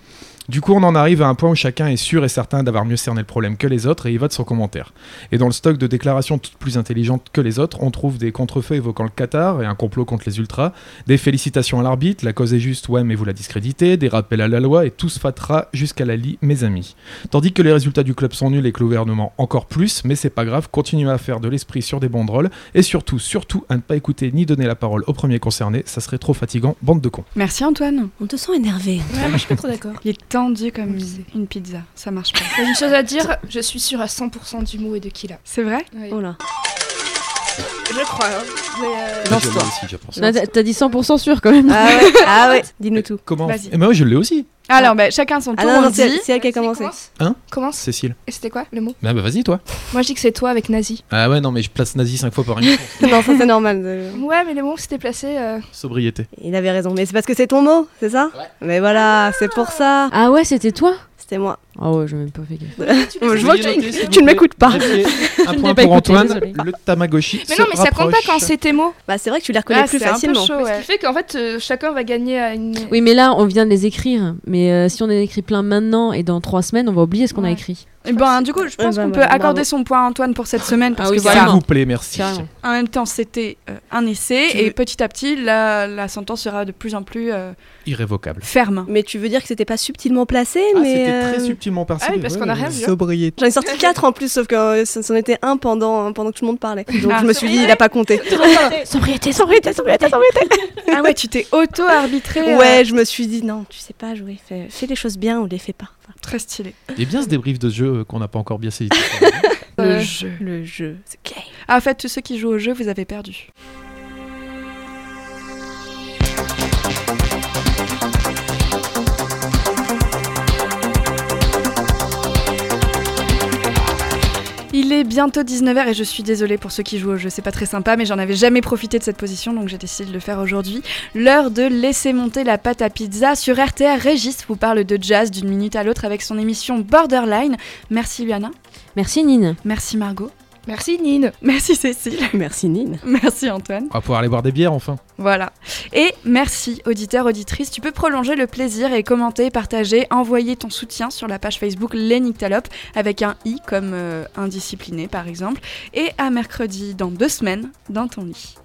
Du coup, on en arrive à un point où chacun est sûr et certain d'avoir mieux cerné le problème que les autres et y va de son commentaire. Et dans le stock de déclarations toutes plus intelligentes que les autres, on trouve des contrefeux évoquant le Qatar et un complot contre les ultras, des félicitations à l'arbitre, la cause est juste, ouais, mais vous la discréditez, des rappels à la loi et tout se fatera jusqu'à la lie, mes amis. Tandis que les résultats du club sont nuls et que le gouvernement encore plus, mais c'est pas grave, continuez à faire de l'esprit sur des banderoles et surtout, surtout, à ne pas écouter ni donner la parole au premier concerné, ça serait trop fatigant, bande de cons. Merci Antoine. On te sent énervé. Ouais, moi je suis pas trop d'accord. Il est tendu comme une pizza. Ça marche pas. J'ai une chose à dire, je suis sûre à 100% du mot et de qui là. C'est vrai Oh là. Je crois. hein. Euh, Lance-toi. Ah, T'as dit 100% sûr quand même. Ah ouais, ah ouais. dis-nous tout. Comment Vas-y. Eh ben ouais, je l'ai aussi, Alors, bah, chacun son Ah tour, non, on non, dit. c'est elle qui a commencé. Commence. Hein Commence. Cécile. Et c'était quoi le mot Ah bah vas-y toi. Moi je dis que c'est toi avec nazi. Ah ouais, non mais je place nazi 5 fois par émission. Non, ça c'est normal. euh. Ouais, mais les mots c'était placé. euh, Sobriété. Il avait raison. Mais c'est parce que c'est ton mot, c'est ça Mais voilà, c'est pour ça. Ah ouais, c'était toi C'était moi. Ah ouais, j'ai même pas fait gaffe. Je vois que tu, tu ne m'écoutes pas. Un Je point pour écouté, Antoine. désolé. Le Tamagotchi. Mais non, mais ça compte pas quand c'est tes mots. Bah c'est vrai que tu les reconnais Ah, plus c'est facilement. chaud, Ce qui fait qu'en fait euh, chacun va gagner à une. Oui, mais là, on vient de les écrire. Mais euh, si on en écrit plein maintenant et dans trois semaines, on va oublier ce qu'on a écrit. Et ben, du coup, je pense bah, qu'on bah, peut bravo. accorder son point à Antoine pour cette semaine parce Ah oui, que voilà. S'il vous plaît, merci. Carrément. En même temps, c'était euh, un essai Tu et veux- petit à petit, la, la sentence sera de plus en plus euh, Irrévocable. ferme. Mais tu veux dire que c'était pas subtilement placé, Ah, mais. c'était euh, très subtilement percé. Ah oui, parce qu'on a rien vu, hein. Sobriété. J'en ai sorti 4 en plus, sauf que euh, ça- c'en était un pendant, pendant que tout le monde parlait. Donc Ah, je me suis dit, il a pas compté. Sobriété, sobriété, sobriété, sobriété. ah ouais, tu t'es auto-arbitré. Ouais, je me suis dit, non, tu sais pas jouer, fais, fais les choses bien ou les fais pas. Très stylé. Et bien ce débrief de jeu euh, qu'on n'a pas encore bien saisi. Le jeu. le jeu, c'est gay. Ah, en fait, tous ceux qui jouent au jeu, vous avez perdu. Il est bientôt 19h et je suis désolée pour ceux qui jouent au jeu, c'est pas très sympa, mais j'en avais jamais profité de cette position donc j'ai décidé de le faire aujourd'hui. L'heure de laisser monter la pâte à pizza sur RTR. Régis vous parle de jazz d'une minute à l'autre avec son émission Borderline. Merci Luana, Merci Nine. merci Margot, Merci Nine. merci Cécile, Merci Nine. merci Antoine. On va pouvoir aller boire des bières enfin. Voilà. Et merci, auditeur, auditrice. Tu peux prolonger le plaisir et commenter, partager, envoyer ton soutien sur la page Facebook Les Nyctalopes avec un i comme euh, indiscipliné par exemple. Et à mercredi dans deux semaines dans ton lit.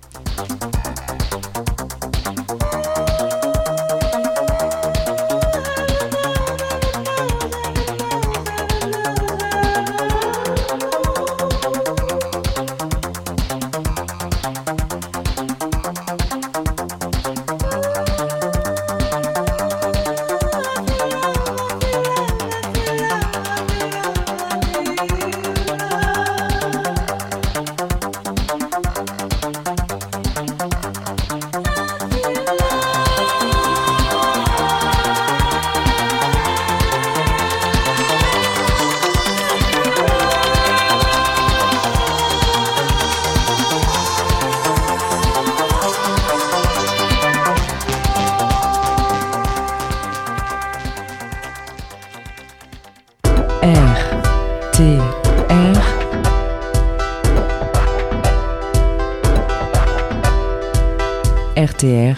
RTR